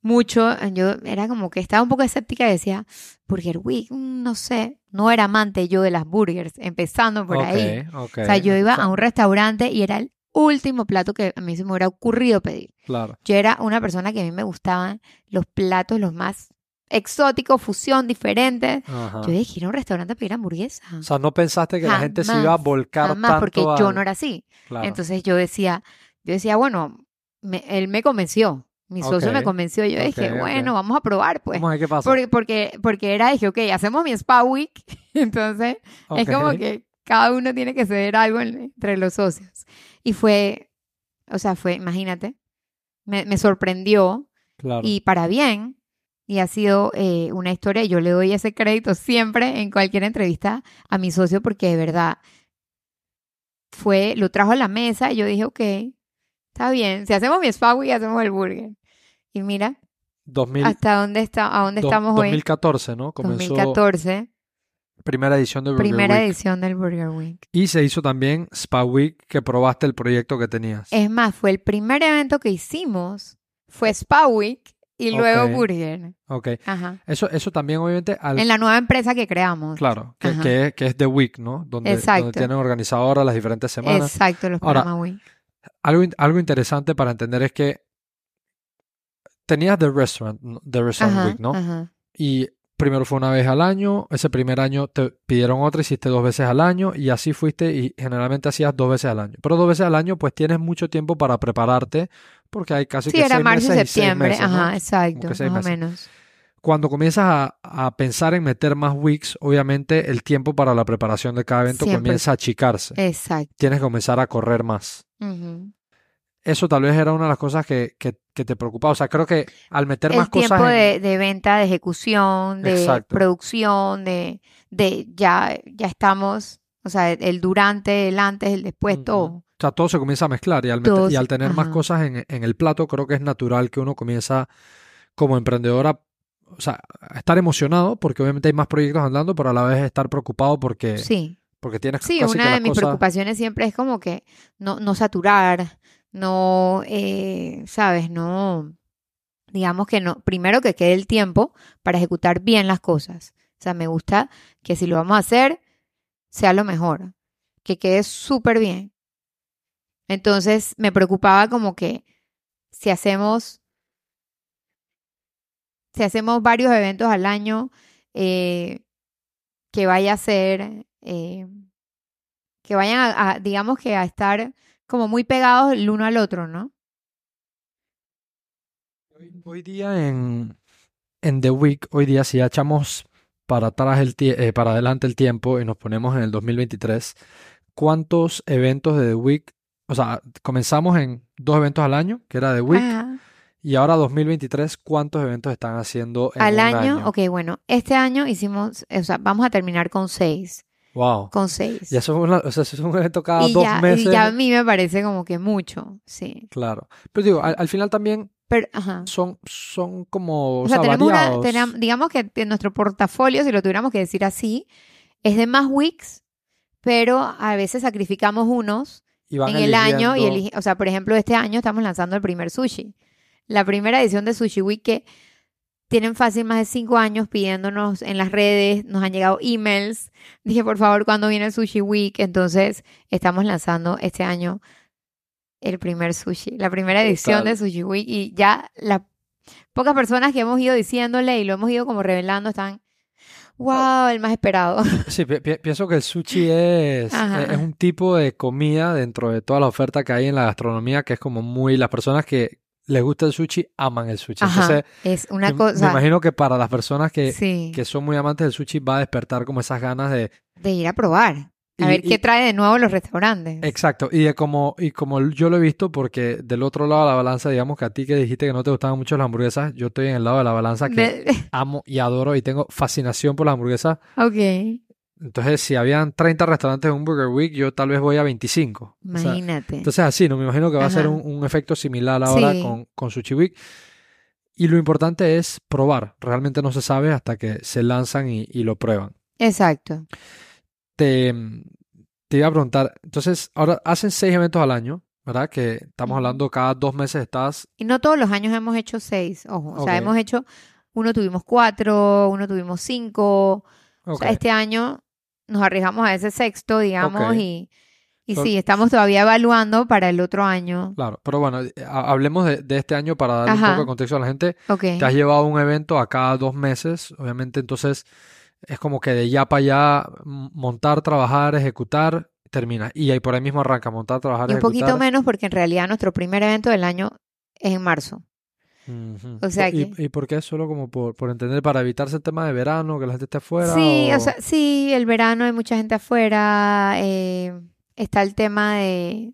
mucho, yo era como que estaba un poco escéptica y decía, Burger Week, no sé, no era amante yo de las burgers, empezando por ahí. O sea, yo iba a un restaurante y era el último plato que a mí se me hubiera ocurrido pedir. Claro, Yo era una persona que a mí me gustaban los platos los más exóticos, fusión, diferentes. ajá. Yo dije, ir a un restaurante a pedir hamburguesa. O sea, no pensaste que la gente se iba a volcar Jamás, tanto porque yo no era así. Claro. Entonces yo decía, yo decía, bueno, me- él me convenció. Mi socio me convenció. Yo dije, bueno, vamos a probar, pues. Vamos a ver qué pasa. Porque, porque, porque era, dije, ok, hacemos mi spa week. Entonces, es como que cada uno tiene que ceder algo en- entre los socios. Y fue, o sea, fue, imagínate, me, me sorprendió Claro. y para bien. Y ha sido eh, una historia, yo le doy ese crédito siempre en cualquier entrevista a mi socio porque de verdad fue, lo trajo a la mesa y yo dije, ok, está bien, si hacemos mi spa week, hacemos el burger. Y mira, 2000, hasta dónde está, a dónde do- estamos hoy. 2014, ¿no? Comenzó 2014, primera edición de Burger primera Week. edición del Burger Week. Y se hizo también Spa Week, que probaste el proyecto que tenías. Es más, fue el primer evento que hicimos, fue Spa Week y luego. Burger. Ok. Ajá. Eso, eso también, obviamente, al, En la nueva empresa que creamos. claro, que, es, que es The Week, ¿no? Donde, Exacto. donde tienen organizado ahora las diferentes semanas. Exacto, los programas Week. Algo, algo interesante para entender es que tenías The Restaurant. The Restaurant Ajá, Week, ¿no? ajá. Y primero fue una vez al año, ese primer año te pidieron otra, hiciste dos veces al año y así fuiste y generalmente hacías dos veces al año. Pero dos veces al año pues tienes mucho tiempo para prepararte porque hay casi Sí, que era seis marzo y meses. Ajá, exacto, más o menos. Cuando comienzas a, a pensar en meter más weeks, obviamente el tiempo para la preparación de cada evento Siempre. comienza a achicarse. Exacto. Tienes que comenzar a correr más. Eso tal vez era una de las cosas que, que, que te preocupaba. O sea, creo que al meter más El tiempo cosas en- de, de venta, de ejecución, de Exacto. producción, de, de ya, ya estamos, o sea, el durante, el antes, el después, todo. O sea, todo se comienza a mezclar y al, meter- y al tener más cosas en, en el plato, creo que es natural que uno comienza como emprendedora, o sea, a estar emocionado porque obviamente hay más proyectos andando, pero a la vez estar preocupado porque, Sí. porque tienes Sí, casi que una de mis cosas... preocupaciones siempre es como que no, no saturar, no, eh, sabes, no, digamos que no, primero que quede el tiempo para ejecutar bien las cosas. O sea, me gusta que si lo vamos a hacer, sea lo mejor, que quede súper bien. Entonces me preocupaba como que si hacemos, si hacemos varios eventos al año, eh, que vaya a ser, eh, que vayan a, a, digamos que a estar como muy pegados el uno al otro, ¿no? Hoy, día en, en The Week, hoy día si echamos para atrás el eh, para adelante el tiempo y nos ponemos en el 2023, ¿cuántos eventos de The Week? O sea, comenzamos en dos eventos al año, que era The Week, Ajá. y ahora 2023, ¿cuántos eventos están haciendo en Al un año, ok, bueno, este año hicimos, o sea, vamos a terminar con seis, Wow. con seis. Y eso es, una- o sea, eso es un evento cada y dos ya, y meses. ya a mí me parece como que mucho, sí. Claro. Pero digo, al, al final también Pero, ajá. son, son como, o sea, tenemos una, tenam- digamos que en nuestro portafolio, si lo tuviéramos que decir así, es de más weeks, pero a veces sacrificamos unos en el año y o sea, por ejemplo, este año estamos lanzando el primer sushi. La primera edición de Sushi Week que tienen fácil más de cinco años pidiéndonos en las redes, nos han llegado emails. Dije, por favor, ¿cuándo viene el Sushi Week? Entonces, estamos lanzando este año el primer sushi, la primera edición de Sushi Week y ya las pocas personas que hemos ido diciéndole y lo hemos ido como revelando están, wow, el más esperado. Sí, pi- pi- pienso que el sushi es, Ajá. es un tipo de comida dentro de toda la oferta que hay en la gastronomía que es como muy, las personas que les gusta el sushi aman el sushi. Ajá, Entonces, es una me, me cosa, imagino que para las personas que, sí, que son muy amantes del sushi va a despertar como esas ganas de... de ir a probar. A Y- ver y- qué trae de nuevo los restaurantes. Exacto, y de como, y como yo lo he visto, porque del otro lado de la balanza, digamos que a ti que dijiste que no te gustaban mucho las hamburguesas, yo estoy en el lado de la balanza que De- amo y adoro y tengo fascinación por las hamburguesas. ok, Entonces, si habían 30 restaurantes en un Burger Week, yo tal vez voy a 25. O sea, imagínate. entonces, así, ¿no? Me imagino que va a ser un, un efecto similar ahora Sí. con, con Sushi Week. Y lo importante es probar. Realmente no se sabe hasta que se lanzan y, y lo prueban. Exacto. Te, te iba a preguntar, entonces, ahora hacen seis eventos al año, ¿verdad? Que estamos hablando cada dos meses estás. Y no todos los años hemos hecho seis, ojo. O sea, hemos hecho, uno tuvimos cuatro, uno tuvimos cinco. O sea, este año nos arriesgamos a ese sexto, digamos, y, y So- sí, estamos todavía evaluando para el otro año. Claro, pero bueno, eh, ha- hablemos de, de este año para darle un poco de contexto a la gente. Ok. Te has llevado un evento a cada dos meses, obviamente, entonces es como que de ya para allá montar, trabajar, ejecutar, termina. Y ahí por ahí mismo arranca, montar, trabajar, Y un poquito menos porque en realidad nuestro primer evento del año es en marzo. O sea ¿Y, que- y por qué? Solo como por, por entender, para evitarse el tema de verano, que la gente esté afuera. Sí, o... o sea, sí, el verano hay mucha gente afuera, eh, está el tema de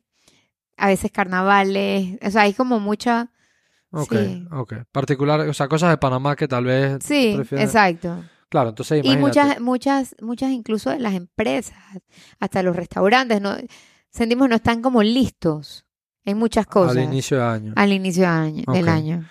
a veces carnavales, o sea, hay como mucha... Ok, sí. ok. Particular, o sea, cosas de Panamá que tal vez Sí, exacto. Claro, entonces Y imagínate. muchas, muchas, muchas incluso de las empresas, hasta los restaurantes, no sentimos no están como listos en muchas cosas Al inicio de año. al inicio de año- del año.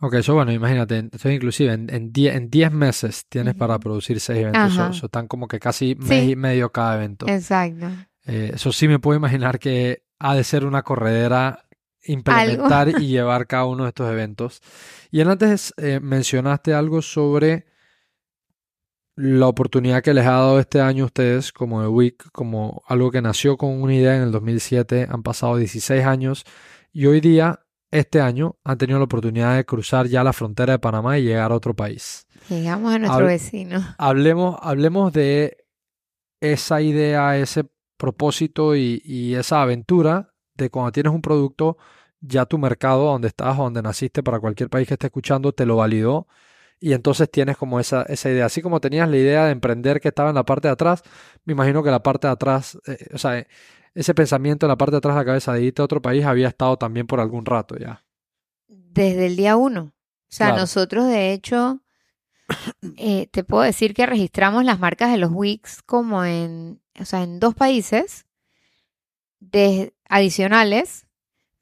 Ok, eso bueno, imagínate, entonces inclusive en, en, die- en 10 meses tienes para producir 6 eventos, Ajá. eso, están como que casi mes y medio cada evento. Exacto. Eh, eso sí me puedo imaginar que ha de ser una corredera implementar y llevar cada uno de estos eventos. Y antes eh, mencionaste algo sobre la oportunidad que les ha dado este año a ustedes como The Week, como algo que nació con una idea en el 2007, han pasado 16 años y hoy día, este año, han tenido la oportunidad de cruzar ya la frontera de Panamá y llegar a otro país. Llegamos a nuestro vecino. Hablemos, hablemos de esa idea, ese propósito y, y esa aventura de cuando tienes un producto, ya tu mercado donde estás, donde naciste, para cualquier país que esté escuchando, te lo validó. Y entonces tienes como esa, esa idea. Así como tenías la idea de emprender que estaba en la parte de atrás, me imagino que la parte de atrás, eh, o sea, ese pensamiento en la parte de atrás de la cabeza de irte a otro país había estado también por algún rato ya. Desde el día uno. O sea, Claro. nosotros de hecho, eh, te puedo decir que registramos las marcas de los Wix como en, o sea, en dos países de, adicionales,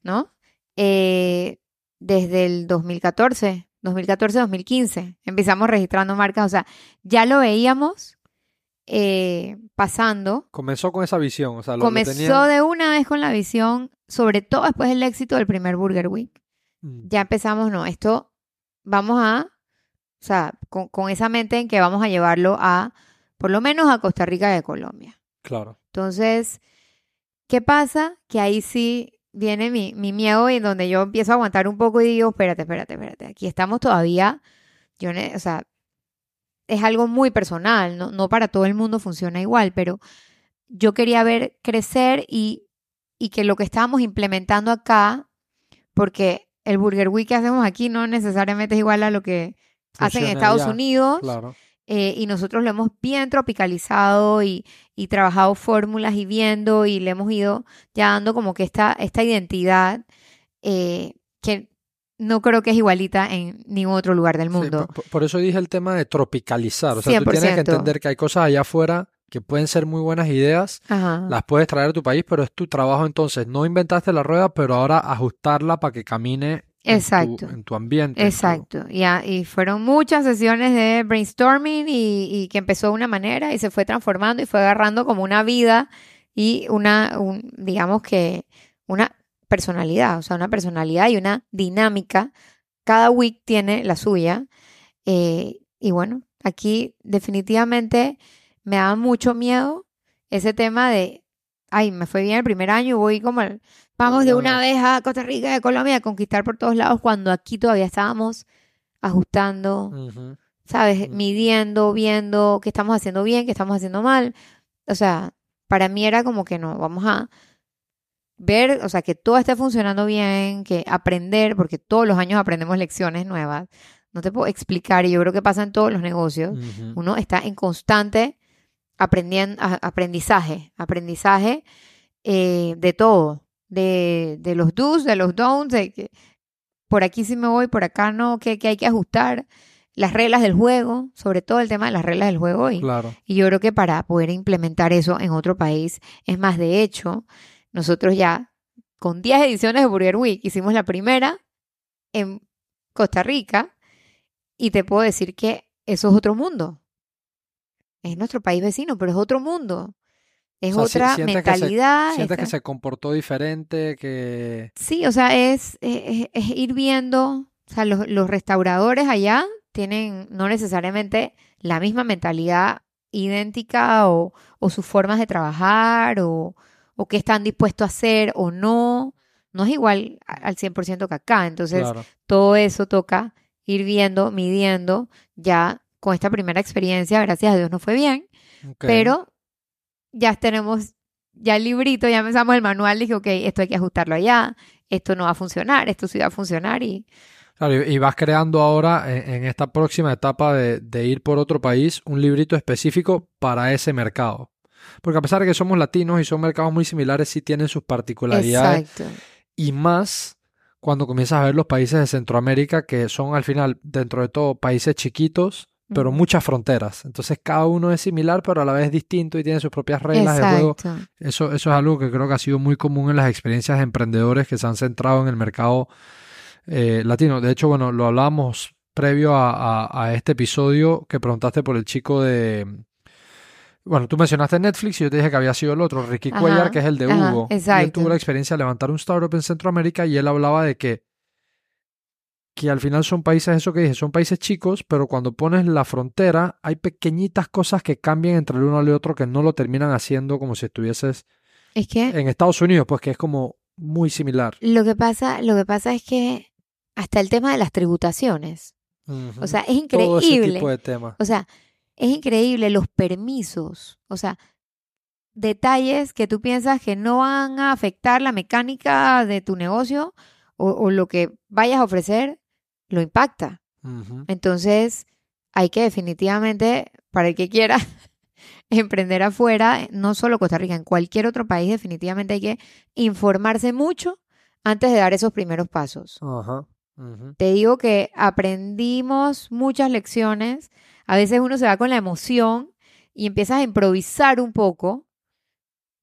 ¿no? Eh, desde el 2014, 2014-2015, empezamos registrando marcas, o sea, ya lo veíamos eh, pasando. Comenzó con esa visión, o sea, lo, lo Comenzó tenían- de una vez con la visión, sobre todo después del éxito del primer Burger Week. Mm, Ya empezamos, no, esto vamos a, o sea, con, con esa mente en que vamos a llevarlo a, por lo menos a Costa Rica y a Colombia. Claro. Entonces, ¿qué pasa? Que ahí sí viene mi, mi miedo y donde yo empiezo a aguantar un poco y digo, espérate, espérate, espérate, aquí estamos todavía, yo, o sea, es algo muy personal, no, no para todo el mundo funciona igual, pero yo quería ver crecer y, y que lo que estábamos implementando acá, porque el Burger Week que hacemos aquí no necesariamente es igual a lo que hacen en Estados Unidos. Claro. Eh, y nosotros lo hemos bien tropicalizado y, y trabajado fórmulas y viendo y le hemos ido ya dando como que esta, esta identidad eh, que no creo que es igualita en ningún otro lugar del Sí, mundo. por, por eso dije el tema de tropicalizar. O sea, tú tienes que 100%. entender que hay cosas allá afuera que pueden ser muy buenas ideas, Ajá. las puedes traer a tu país, pero es tu trabajo entonces. No inventaste la rueda, pero ahora ajustarla para que camine en tu- Exacto. en tu ambiente. tu- Exacto, ya, y fueron muchas sesiones de brainstorming y, y que empezó de una manera y se fue transformando y fue agarrando como una vida y una, un- digamos que una personalidad, o sea, una personalidad y una dinámica. Cada week tiene la suya. eh, y bueno, aquí definitivamente me da mucho miedo ese tema de, ay, me fue bien el primer año, voy como, al- vamos de una vez a Costa Rica, a Colombia, a conquistar por todos lados, cuando aquí todavía estábamos ajustando. ¿sabes? Mm. Midiendo, viendo qué estamos haciendo bien, qué estamos haciendo mal. O sea, para mí era como que no, vamos a ver, o sea, que todo esté funcionando bien, que aprender, porque todos los años aprendemos lecciones nuevas. No te puedo explicar, y yo creo que pasa en todos los negocios. Uno está en constante aprendiendo, aprendizaje, aprendizaje eh, de todo, de, de los do's, de los don'ts, de que por aquí sí me voy, por acá no, que, que hay que ajustar, las reglas del juego, sobre todo el tema de las reglas del juego. Y, Claro. y yo creo que para poder implementar eso en otro país, es más, de hecho, nosotros ya con 10 ediciones de Burger Week hicimos la primera en Costa Rica y te puedo decir que eso es otro mundo. Es nuestro país vecino, pero es otro mundo. Es O sea, si- otra sientes que se- mentalidad. Sientes que se comportó diferente, que... Sí, o sea, es, es, es ir viendo, o sea, los, los restauradores allá tienen no necesariamente la misma mentalidad idéntica o, o sus formas de trabajar o, o qué están dispuestos a hacer o no. No es igual al 100% que acá. Entonces, Claro. todo eso toca ir viendo, midiendo. Ya con esta primera experiencia, gracias a Dios, no fue bien, pero ya tenemos ya el librito, ya empezamos el manual, dije, ok, esto hay que ajustarlo allá, esto no va a funcionar, esto sí va a funcionar y Claro, y vas creando ahora en, en esta próxima etapa de, de ir por otro país un librito específico para ese mercado. Porque a pesar de que somos latinos y son mercados muy similares, sí tienen sus particularidades exacto. y más cuando comienzas a ver los países de Centroamérica que son al final, dentro de todo, países chiquitos, pero muchas fronteras. Entonces cada uno es similar, pero a la vez distinto y tiene sus propias reglas de juego. Exacto. Eso, eso es algo que creo que ha sido muy común en las experiencias de emprendedores que se han centrado en el mercado eh, latino. De hecho, bueno, lo hablábamos previo a, a- a este episodio que preguntaste por el chico de... Bueno, tú mencionaste Netflix y yo te dije que había sido el otro, Ricky Ajá, Cuellar, que es el de ajá, Hugo. Y él exacto. tuvo la experiencia de levantar un startup en Centroamérica y él hablaba de que, que al final son países, eso que dije, son países chicos, pero cuando pones la frontera hay pequeñitas cosas que cambian entre el uno y el otro que no lo terminan haciendo como si estuvieses Es que en Estados Unidos, pues que es como muy similar. lo que pasa, lo que pasa es que hasta el tema de las tributaciones. O sea, es Todo ese increíble. tipo de temas. O sea, es increíble los permisos. O sea, detalles que tú piensas que no van a afectar la mecánica de tu negocio o, o lo que vayas a ofrecer, lo impacta. Entonces, hay que definitivamente, para el que quiera emprender afuera, no solo Costa Rica, en cualquier otro país, definitivamente hay que informarse mucho antes de dar esos primeros pasos. Te digo que aprendimos muchas lecciones. A veces uno se va con la emoción y empiezas a improvisar un poco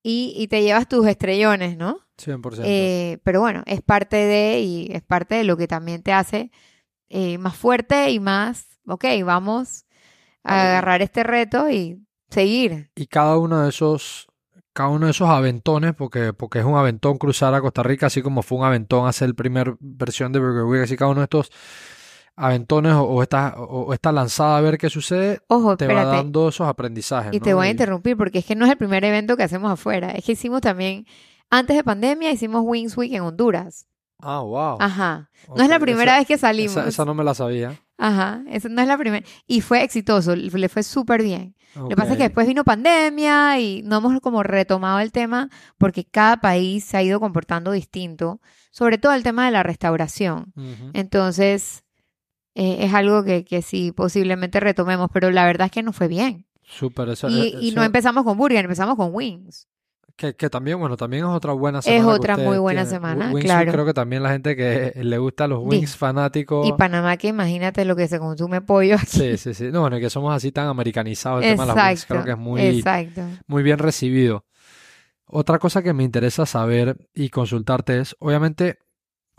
y, y te llevas tus estrellones, ¿no? 100%. Eh, pero bueno, es parte de y es parte de lo que también te hace eh, más fuerte y más, ok, vamos a agarrar este reto y seguir. y cada uno de esos cada uno de esos aventones porque porque es un aventón cruzar a Costa Rica así como fue un aventón hacer la primera versión de Burger Week así cada uno de estos aventones o, o esta o, o esta lanzada a ver qué sucede Ojo, te va dando esos aprendizajes Y ¿no? te voy a interrumpir porque es que no es el primer evento que hacemos afuera. Es que hicimos también, antes de pandemia, hicimos Wings Week en Honduras. Ah wow Ajá. No es la primera esa- vez que salimos. esa, esa no me la sabía Ajá. Esa no es la primera. Y fue exitoso, le fue súper bien. Lo que pasa es que después vino pandemia y no hemos como retomado el tema porque cada país se ha ido comportando distinto, sobre todo el tema de la restauración. Entonces, eh, es algo que, que sí posiblemente retomemos, pero la verdad es que nos fue bien. Súper, eso- Y, y no empezamos con burger, empezamos con wings. Que, que también, bueno, también es otra buena Es semana. que otra muy buena tienen. semana, Wings claro. creo que también la gente que le gusta los wings fanáticos. Y Panamá, que imagínate lo que se consume pollo aquí. Sí, sí, sí. No, bueno, que somos así tan americanizados. El tema de las wings Exacto. creo que es muy, Exacto. muy bien recibido. Otra cosa que me interesa saber y consultarte es, obviamente,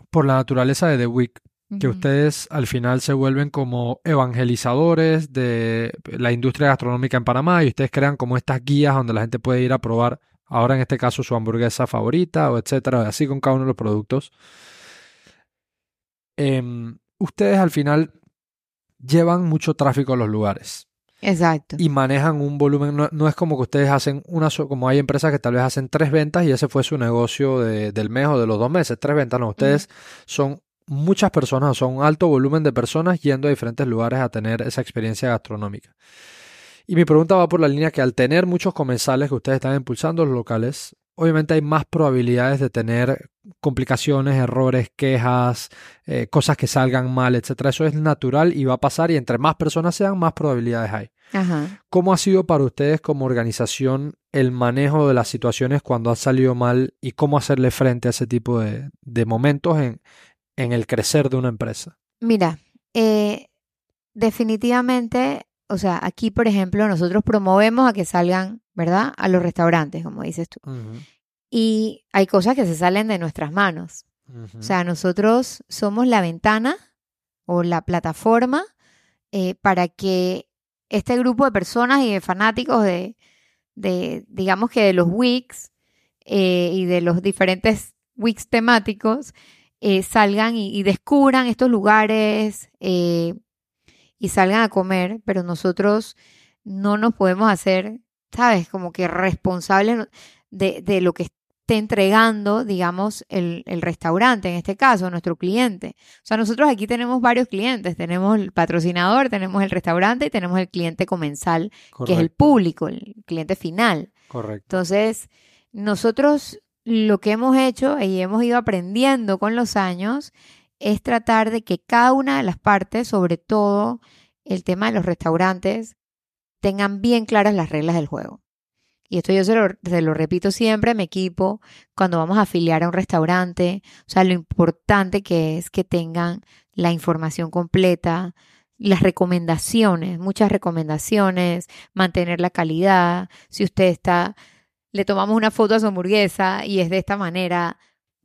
por la naturaleza de The Week, que ustedes al final se vuelven como evangelizadores de la industria gastronómica en Panamá y ustedes crean como estas guías donde la gente puede ir a probar, ahora en este caso su hamburguesa favorita o etcétera, así con cada uno de los productos. Em, ustedes al final llevan mucho tráfico a los lugares Exacto. y manejan un volumen, no, no es como que ustedes hacen una, so- como hay empresas que tal vez hacen tres ventas y ese fue su negocio de- del mes o de los dos meses, tres ventas, no, ustedes son muchas personas, son un alto volumen de personas yendo a diferentes lugares a tener esa experiencia gastronómica. Y mi pregunta va por la línea que al tener muchos comensales que ustedes están impulsando los locales, obviamente hay más probabilidades de tener complicaciones, errores, quejas, eh, cosas que salgan mal, etcétera. Eso es natural y va a pasar y entre más personas sean, más probabilidades hay. Ajá. ¿Cómo ha sido para ustedes como organización el manejo de las situaciones cuando ha salido mal y cómo hacerle frente a ese tipo de, de momentos en, en el crecer de una empresa? Mira, eh, definitivamente, o sea, aquí, por ejemplo, nosotros promovemos a que salgan, ¿verdad? A los restaurantes, como dices tú. Y hay cosas que se salen de nuestras manos. O sea, nosotros somos la ventana o la plataforma eh, para que este grupo de personas y de fanáticos de, de digamos que de los Wix eh, y de los diferentes Wix temáticos eh, salgan y, y descubran estos lugares eh, y salgan a comer, pero nosotros no nos podemos hacer, ¿sabes? Como que responsables de, de lo que esté entregando, digamos, el, el restaurante, en este caso, nuestro cliente. O sea, nosotros aquí tenemos varios clientes. Tenemos el patrocinador, tenemos el restaurante y tenemos el cliente comensal, que es el público, el cliente final. Correcto. Entonces, nosotros lo que hemos hecho y hemos ido aprendiendo con los años es tratar de que cada una de las partes, sobre todo el tema de los restaurantes, tengan bien claras las reglas del juego. Y esto yo se lo, se lo repito siempre a mi equipo cuando vamos a afiliar a un restaurante. O sea, lo importante que es que tengan la información completa, las recomendaciones, muchas recomendaciones, mantener la calidad. Si usted está, le tomamos una foto a su hamburguesa y es de esta manera,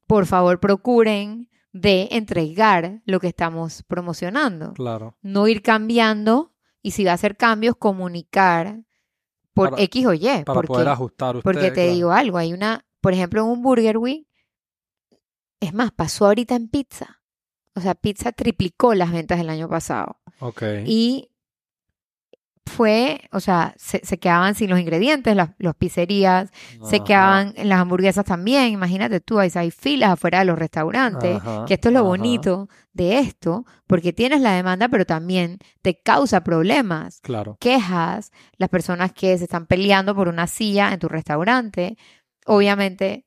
por favor procuren de entregar lo que estamos promocionando. Claro. No ir cambiando y si va a hacer cambios, comunicar por Para- X o Y. Para porque, poder ajustar ustedes. porque te claro. digo algo, hay una, por ejemplo, en un Burger Week, es más, pasó ahorita en pizza. O sea, pizza triplicó las ventas del año pasado. Ok. Y fue, o sea, se, se quedaban sin los ingredientes, las, los pizzerías, se quedaban las hamburguesas también. Imagínate tú, hay, hay filas afuera de los restaurantes, Ajá, que esto es lo ajá. bonito de esto, porque tienes la demanda, pero también te causa problemas, Claro. quejas, las personas que se están peleando por una silla en tu restaurante. Obviamente,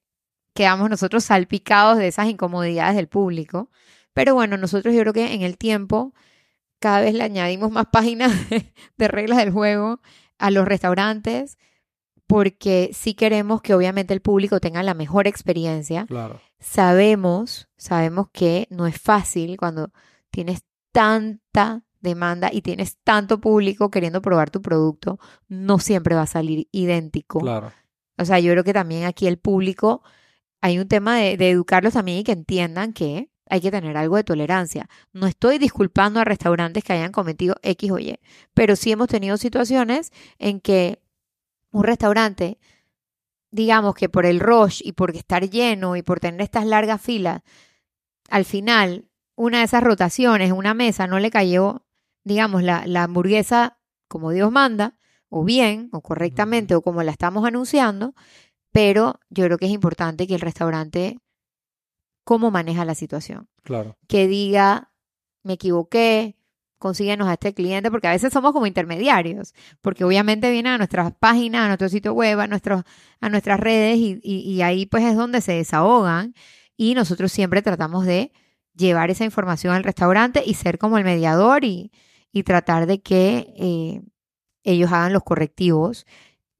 quedamos nosotros salpicados de esas incomodidades del público. Pero bueno, nosotros yo creo que en el tiempo cada vez le añadimos más páginas de, reglas del juego a los restaurantes porque sí queremos que obviamente el público tenga la mejor experiencia. Claro. Sabemos, sabemos que no es fácil cuando tienes tanta demanda y tienes tanto público queriendo probar tu producto, no siempre va a salir idéntico. Claro. O sea, yo creo que también aquí el público, hay un tema de, de educarlos también y que entiendan que hay que tener algo de tolerancia. No estoy disculpando a restaurantes que hayan cometido X o Y, pero sí hemos tenido situaciones en que un restaurante, digamos que por el rush y por estar lleno y por tener estas largas filas, al final una de esas rotaciones, una mesa, no le cayó, digamos, la, la hamburguesa como Dios manda, o bien, o correctamente, o como la estamos anunciando, pero yo creo que es importante que el restaurante, cómo maneja la situación, Claro. que diga, me equivoqué, consíguenos a este cliente, porque a veces somos como intermediarios, porque obviamente vienen a nuestras páginas, a nuestro sitio web, a, nuestros, a nuestras redes, y, y- y ahí pues es donde se desahogan, y nosotros siempre tratamos de llevar esa información al restaurante y ser como el mediador y, y tratar de que eh, ellos hagan los correctivos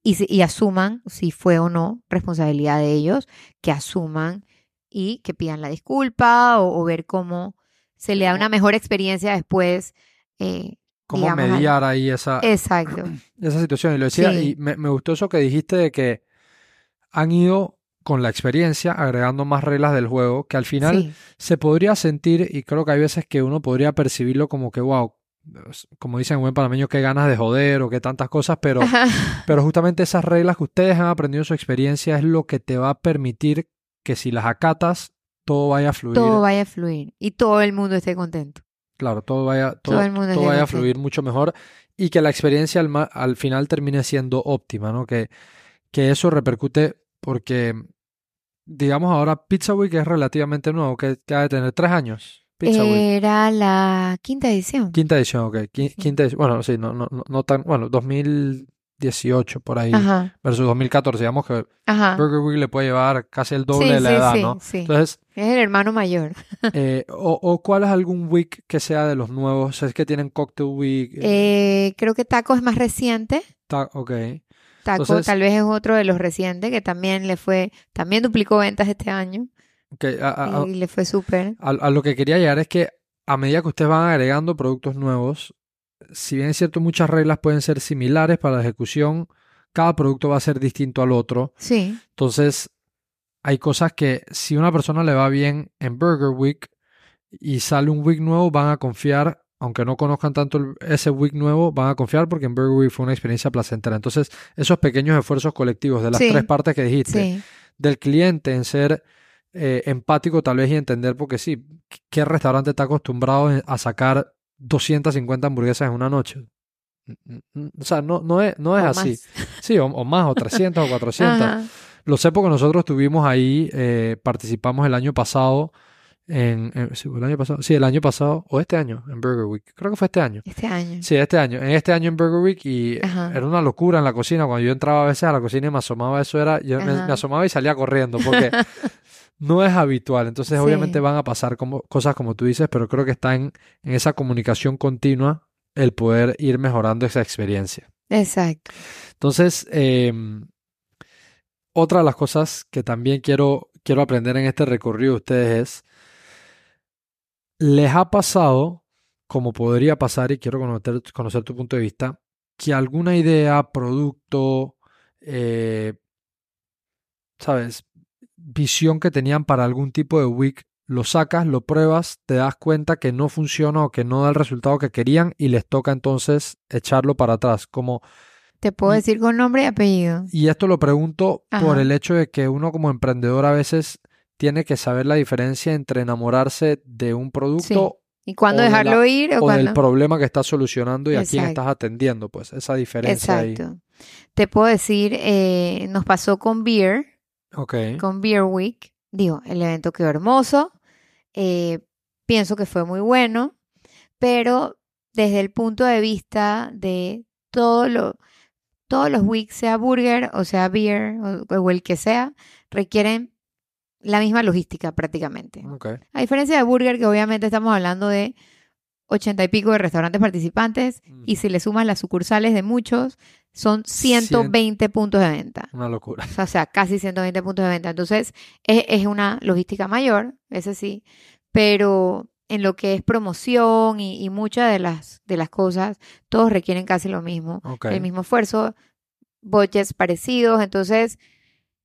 y asuman si fue o no responsabilidad de ellos, que asuman y que pidan la disculpa o, o ver cómo se le da una mejor experiencia después. eh, ¿Cómo digamos, al- mediar ahí esa, Exacto. esa situación? Y lo decía, Sí. y me, me gustó eso que dijiste de que han ido con la experiencia agregando más reglas del juego, que al final Sí. se podría sentir, y creo que hay veces que uno podría percibirlo como que, wow, como dicen en buen panameño, qué ganas de joder o qué tantas cosas, pero, pero justamente esas reglas que ustedes han aprendido en su experiencia es lo que te va a permitir que si las acatas, todo vaya a fluir. todo vaya a fluir y todo el mundo esté contento. Claro, todo vaya, todo, Todo el mundo todo vaya a fluir mucho mejor y que la experiencia al, al final termine siendo óptima, ¿no? Que, que eso repercute porque, digamos ahora, Pizza Week es relativamente nuevo, que, que ha de tener tres años. Pizza Week. Era la quinta edición. Quinta edición, ok. qui- Sí. Quinta edición. Bueno, sí, no, no, no, no tan, bueno, 2018 por ahí Ajá, versus 2014. Digamos que ajá. Burger Week le puede llevar casi el doble Sí, de la sí, edad, sí, ¿no? sí. Entonces, Es el hermano mayor. eh, o, o cuál es algún week que sea de los nuevos? Es que tienen Cocktail Week. eh, Eh, creo que Taco es más reciente. ta- ok. Taco Entonces- tal vez es otro de los recientes que también le fue, también duplicó ventas este año ok, a- a- a- y le fue súper. A, a lo que quería llegar es que a medida que ustedes van agregando productos nuevos, si bien es cierto muchas reglas pueden ser similares para la ejecución, cada producto va a ser distinto al otro. Sí, Entonces, hay cosas que si una persona le va bien en Burger Week y sale un week nuevo, van a confiar, aunque no conozcan tanto ese week nuevo, van a confiar porque en Burger Week fue una experiencia placentera. Entonces, esos pequeños esfuerzos colectivos de las Sí. tres partes que dijiste, sí, del cliente en ser eh, empático tal vez y entender porque sí, ¿qué restaurante está acostumbrado a sacar 250 hamburguesas en una noche? Mm, mm, O sea, no, no es, no es o así. más. Sí, o, o más, o 300 o 400. Ajá. Lo sé porque nosotros estuvimos ahí, eh, participamos el año pasado en, el año pasado, sí, el año pasado, o este año, en Burger Week. Creo que fue este año. Este año. Sí, este año. En este año en Burger Week y Ajá. era una locura en la cocina. Cuando yo entraba a veces a la cocina y me asomaba, eso era, yo me, asomaba y salía corriendo porque no es habitual. Entonces, Sí. obviamente van a pasar como, cosas como tú dices, pero creo que está en, en esa comunicación continua el poder ir mejorando esa experiencia. Exacto. Entonces, eh, otra de las cosas que también quiero, quiero aprender en este recorrido de ustedes es, ¿les ha pasado, como podría pasar, y quiero conocer, conocer tu punto de vista, que alguna idea, producto, eh, sabes, visión que tenían para algún tipo de week, lo sacas, lo pruebas, te das cuenta que no funciona o que no da el resultado que querían y les toca entonces echarlo para atrás, como Te puedo Y- decir con nombre y apellido. y esto lo pregunto por el hecho de que uno como emprendedor a veces tiene que saber la diferencia entre enamorarse de un producto ¿Y cuándo de dejarlo la- ir o, O cuándo? del problema que estás solucionando y a quién estás atendiendo, pues esa diferencia ahí. Exacto. Te puedo decir, eh, nos pasó con Beer, Ok. con Beer Week. Digo, el evento quedó hermoso. eh, pienso que fue muy bueno, pero desde el punto de vista de todo lo, todos los weeks, sea burger o sea beer o, o el que sea, requieren la misma logística prácticamente. A diferencia de burger, que obviamente estamos hablando de ochenta y pico de restaurantes participantes, y si le sumas las sucursales de muchos, son 120 puntos de venta. Una locura. O sea, casi 120 puntos de venta. Entonces, es, es una logística mayor, ese sí, pero en lo que es promoción y, y muchas de las, de las cosas, todos requieren casi lo mismo, Ok. el mismo esfuerzo, budgets parecidos. Entonces,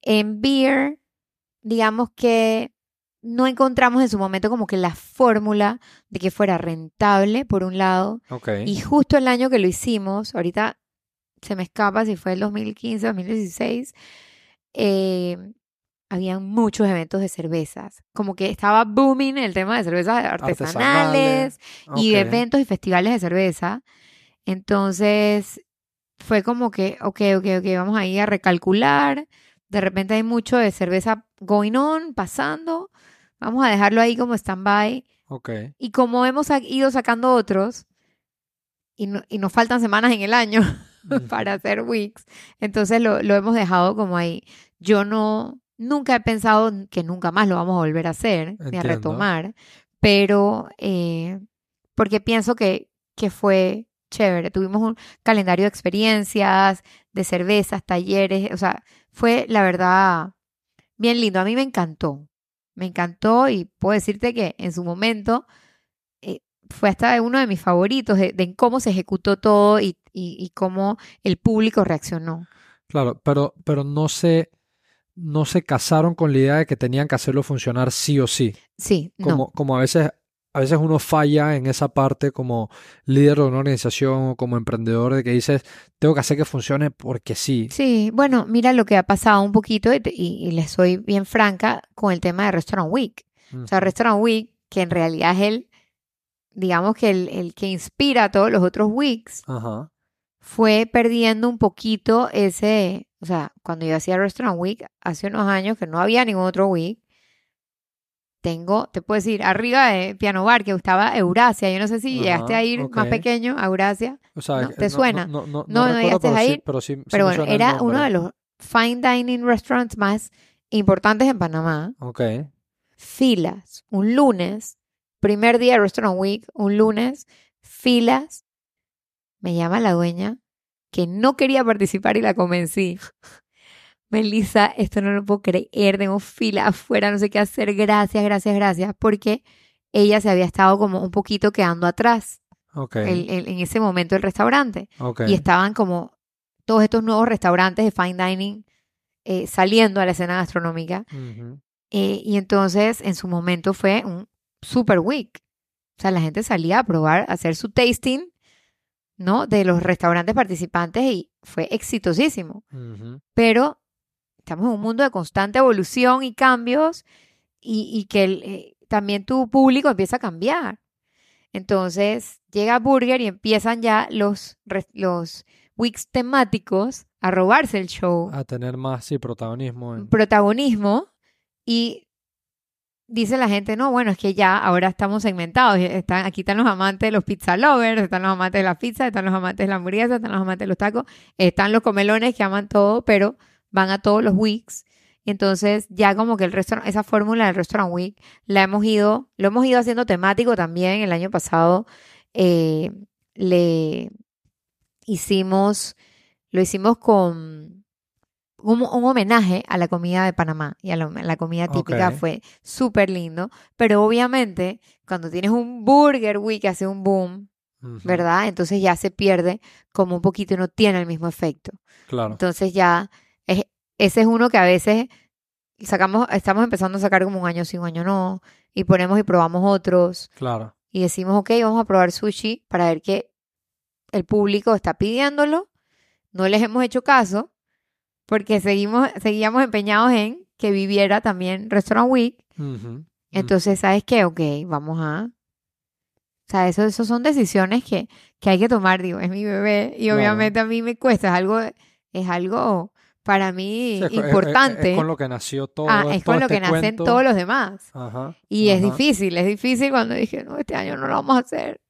en Beer, digamos que no encontramos en su momento como que la fórmula de que fuera rentable, por un lado, Ok. y justo el año que lo hicimos, ahorita se me escapa si fue el 2015, 2016, eh, habían muchos eventos de cervezas. Como que estaba booming el tema de cervezas artesanales, y de Ok. eventos y festivales de cerveza. Entonces fue como que, ok, ok, ok, vamos a ir a recalcular. De repente hay mucho de cerveza going on, pasando. Vamos a dejarlo ahí como stand-by. Ok. Y como hemos ido sacando otros, y, no- y nos faltan semanas en el año para hacer weeks, entonces lo, lo hemos dejado como ahí. Yo no, nunca he pensado que nunca más lo vamos a volver a hacer, ni a retomar, pero eh, porque pienso que, que fue chévere. Tuvimos un calendario de experiencias, de cervezas, talleres, o sea, fue la verdad bien lindo. A mí me encantó, me encantó y puedo decirte que en su momento eh, fue hasta uno de mis favoritos de, de cómo se ejecutó todo y, y, y cómo el público reaccionó. Claro, pero, pero no se, no se casaron con la idea de que tenían que hacerlo funcionar sí o sí. Sí, Como, no. como a veces, a veces uno falla en esa parte como líder de una organización o como emprendedor de que dices, tengo que hacer que funcione porque sí. Sí, bueno, mira lo que ha pasado un poquito y, y, y les soy bien franca con el tema de Restaurant Week. O sea. Restaurant Week, que en realidad es el, digamos que el, el que inspira a todos los otros weeks, Ajá. fue perdiendo un poquito ese, o sea, cuando yo hacía Restaurant Week hace unos años que no había ningún otro week, tengo, te puedo decir, arriba de Piano Bar, que estaba Eurasia, yo no sé si llegaste a ir más pequeño a Eurasia, O sea, ¿No? que- ¿Te suena? No, no, no, No, no recuerdo, llegaste pero a sí- ir, pero sí, bueno, era uno de los fine dining restaurants más importantes en Panamá. Ok. Filas, un lunes, primer día de Restaurant Week, un lunes, filas. Me llama la dueña que no quería participar y la convencí. Melissa, esto no lo puedo creer, tengo fila afuera, no sé qué hacer, gracias, gracias, gracias, porque ella se había estado como un poquito quedando atrás Ok. el- el- en ese momento del restaurante ok. y estaban como todos estos nuevos restaurantes de fine dining eh, saliendo a la escena gastronómica. Eh, y entonces en su momento fue un super week. O sea, la gente salía a probar, a hacer su tasting, ¿no? De los restaurantes participantes y fue exitosísimo. Pero estamos en un mundo de constante evolución y cambios y, y que el, eh, también tu público empieza a cambiar. Entonces llega Burger y empiezan ya los, los weeks temáticos a robarse el show A tener más, sí, protagonismo. en- protagonismo y dice la gente, no, bueno, es que ya ahora estamos segmentados. Están, aquí están los amantes de los pizza lovers, están los amantes de la pizza, están los amantes de la hamburguesa, están los amantes de los tacos, están los comelones que aman todo, pero van a todos los weeks. Entonces ya como que el restaurant, esa fórmula del Restaurant Week la hemos ido, lo hemos ido haciendo temático también. El año pasado eh, le hicimos, lo hicimos con un, un homenaje a la comida de Panamá y a la, la comida típica. Fue súper lindo. Pero obviamente, cuando tienes un Burger Week que hace un boom. ¿verdad? Entonces ya se pierde como un poquito y no tiene el mismo efecto. Claro. Entonces ya, ese es uno que a veces sacamos, estamos empezando a sacar como un año sí, un año no, y ponemos y probamos otros, Claro. y decimos, ok, vamos a probar sushi para ver que el público está pidiéndolo, no les hemos hecho caso, porque seguimos, seguíamos empeñados en que viviera también Restaurant Week, entonces, ¿sabes qué? Ok, vamos a O sea, eso, eso son decisiones que, que hay que tomar, digo, es mi bebé y Claro. obviamente a mí me cuesta, es algo, es algo para mí Sí, es- es- importante. Es, con lo que nació todo. Ah, es todo con lo este que nacen todos los demás. Ajá, Y es difícil, es difícil cuando dije, no, este año no lo vamos a hacer.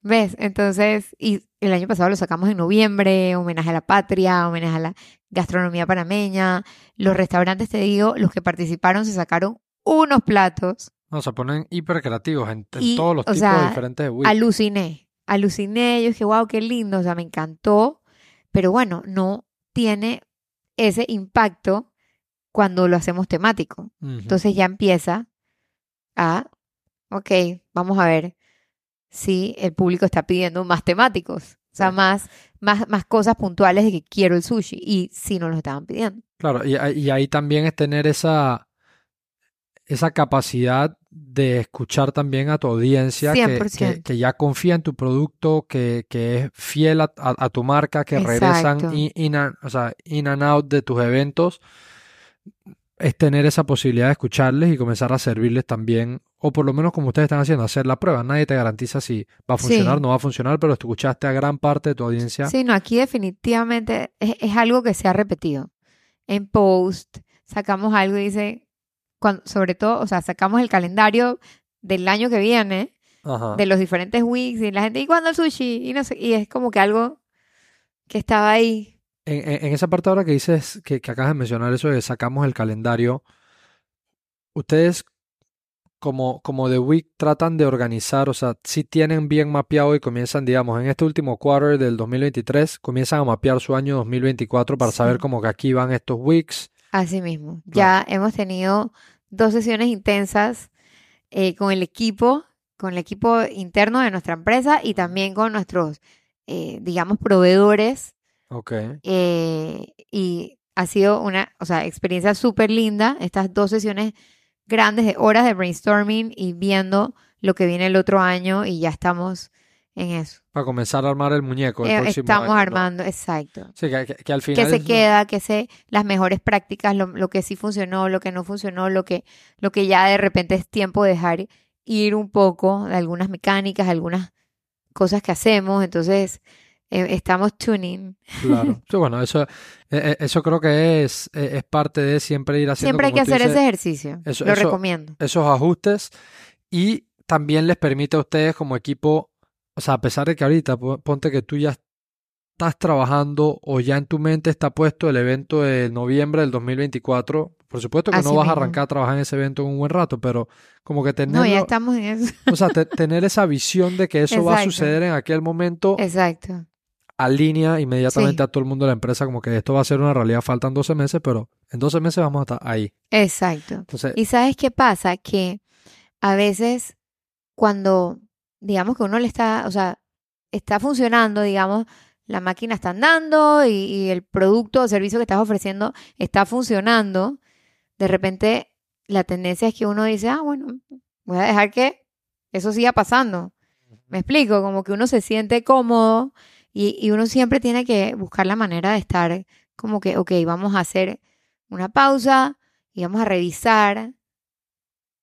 ¿Ves? Entonces, y el año pasado lo sacamos en noviembre, homenaje a la patria, homenaje a la gastronomía panameña. Los restaurantes, te digo, los que participaron se sacaron unos platos. No, se ponen hiper creativos en, en Y, todos los o tipos sea, diferentes de. Aluciné, aluciné. Yo dije, wow, qué lindo, o sea, me encantó. Pero bueno, no tiene ese impacto cuando lo hacemos temático. Entonces ya empieza a, ok, vamos a ver si el público está pidiendo más temáticos, o sea, más, más, más cosas puntuales de que quiero el sushi y si no lo estaban pidiendo. Claro, y, ahí- y ahí también es tener esa, esa capacidad de escuchar también a tu audiencia que, que, 100%. que ya confía en tu producto, que, que es fiel a, a- a tu marca, que regresan in, in and, o sea, in and out de tus eventos. Es tener esa posibilidad de escucharles y comenzar a servirles también, o por lo menos como ustedes están haciendo, hacer la prueba. Nadie te garantiza si va a funcionar, Sí. no va a funcionar, pero escuchaste a gran parte de tu audiencia. Sí, no, aquí definitivamente es, es algo que se ha repetido. En post sacamos algo y dice, cuando, sobre todo, o sea, sacamos el calendario del año que viene, Ajá. de los diferentes weeks y la gente, ¿y cuándo el sushi? Y no sé, y es como que algo que estaba ahí. En, en- en esa parte ahora que dices, que, que acabas de mencionar eso de sacamos el calendario, ustedes como, como The Week tratan de organizar, o sea, si tienen bien mapeado y comienzan, digamos, en este último quarter del 2023, comienzan a mapear su año 2024 para saber como que aquí van estos weeks. Así mismo. Ya hemos tenido dos sesiones intensas eh, con el equipo, con el equipo interno de nuestra empresa y también con nuestros, eh, digamos, proveedores. Ok. eh, y ha sido una, o sea, experiencia súper linda. Estas dos sesiones grandes de horas de brainstorming y viendo lo que viene el otro año y ya estamos en eso. Para comenzar a armar el muñeco el Eh, estamos año, ¿no? armando, exacto. Sí, que, que- que al final se es- queda, qué se, las mejores prácticas, lo, lo que sí funcionó, lo que no funcionó, lo que, lo que ya de repente es tiempo de dejar ir un poco de algunas mecánicas, algunas cosas que hacemos. Entonces, eh, estamos tuning. Claro. Sí, bueno, eso, eh, eso creo que es, es parte de siempre ir haciendo, Siempre hay que hacer dices, ese ejercicio. eso- lo eso- recomiendo. esos ajustes y también les permite a ustedes como equipo, o sea, a pesar de que ahorita po- ponte que tú ya estás trabajando o ya en tu mente está puesto el evento de noviembre del 2024, por supuesto que Así no vas a arrancar a trabajar en ese evento en un buen rato, pero como que No, tenerlo, ya estamos en eso. o sea, te- tener esa visión de que eso va a suceder en aquel momento Exacto. alinea inmediatamente Sí. a todo el mundo de la empresa como que esto va a ser una realidad, faltan 12 meses, pero en 12 meses vamos a estar ahí. Exacto. Entonces, Y sabes qué pasa? Que a veces cuando, digamos que uno le está, o sea, está funcionando, digamos, la máquina está andando y, y el producto o servicio que estás ofreciendo está funcionando, de repente la tendencia es que uno dice, ah, bueno, voy a dejar que eso siga pasando. Me explico, como que uno se siente cómodo y, y uno siempre tiene que buscar la manera de estar como que, ok, vamos a hacer una pausa y vamos a revisar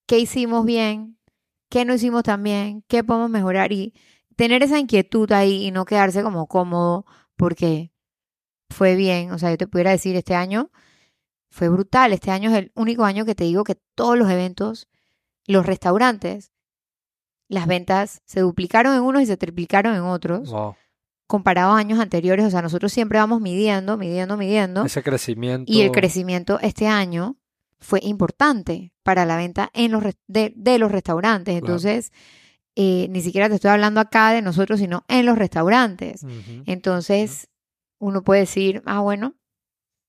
qué hicimos bien, qué no hicimos tan bien, qué podemos mejorar y tener esa inquietud ahí y no quedarse como cómodo porque fue bien. O sea, yo te pudiera decir, este año fue brutal. Este año es el único año que te digo que todos los eventos, los restaurantes, las ventas se duplicaron en unos y se triplicaron en otros, wow, comparado a años anteriores. O sea, nosotros siempre vamos midiendo, midiendo, midiendo. ese crecimiento. Y el crecimiento este año fue importante para la venta en los de, de los restaurantes. Claro. Entonces, eh, ni siquiera te estoy hablando acá de nosotros, sino en los restaurantes. Entonces, uno puede decir, ah, bueno,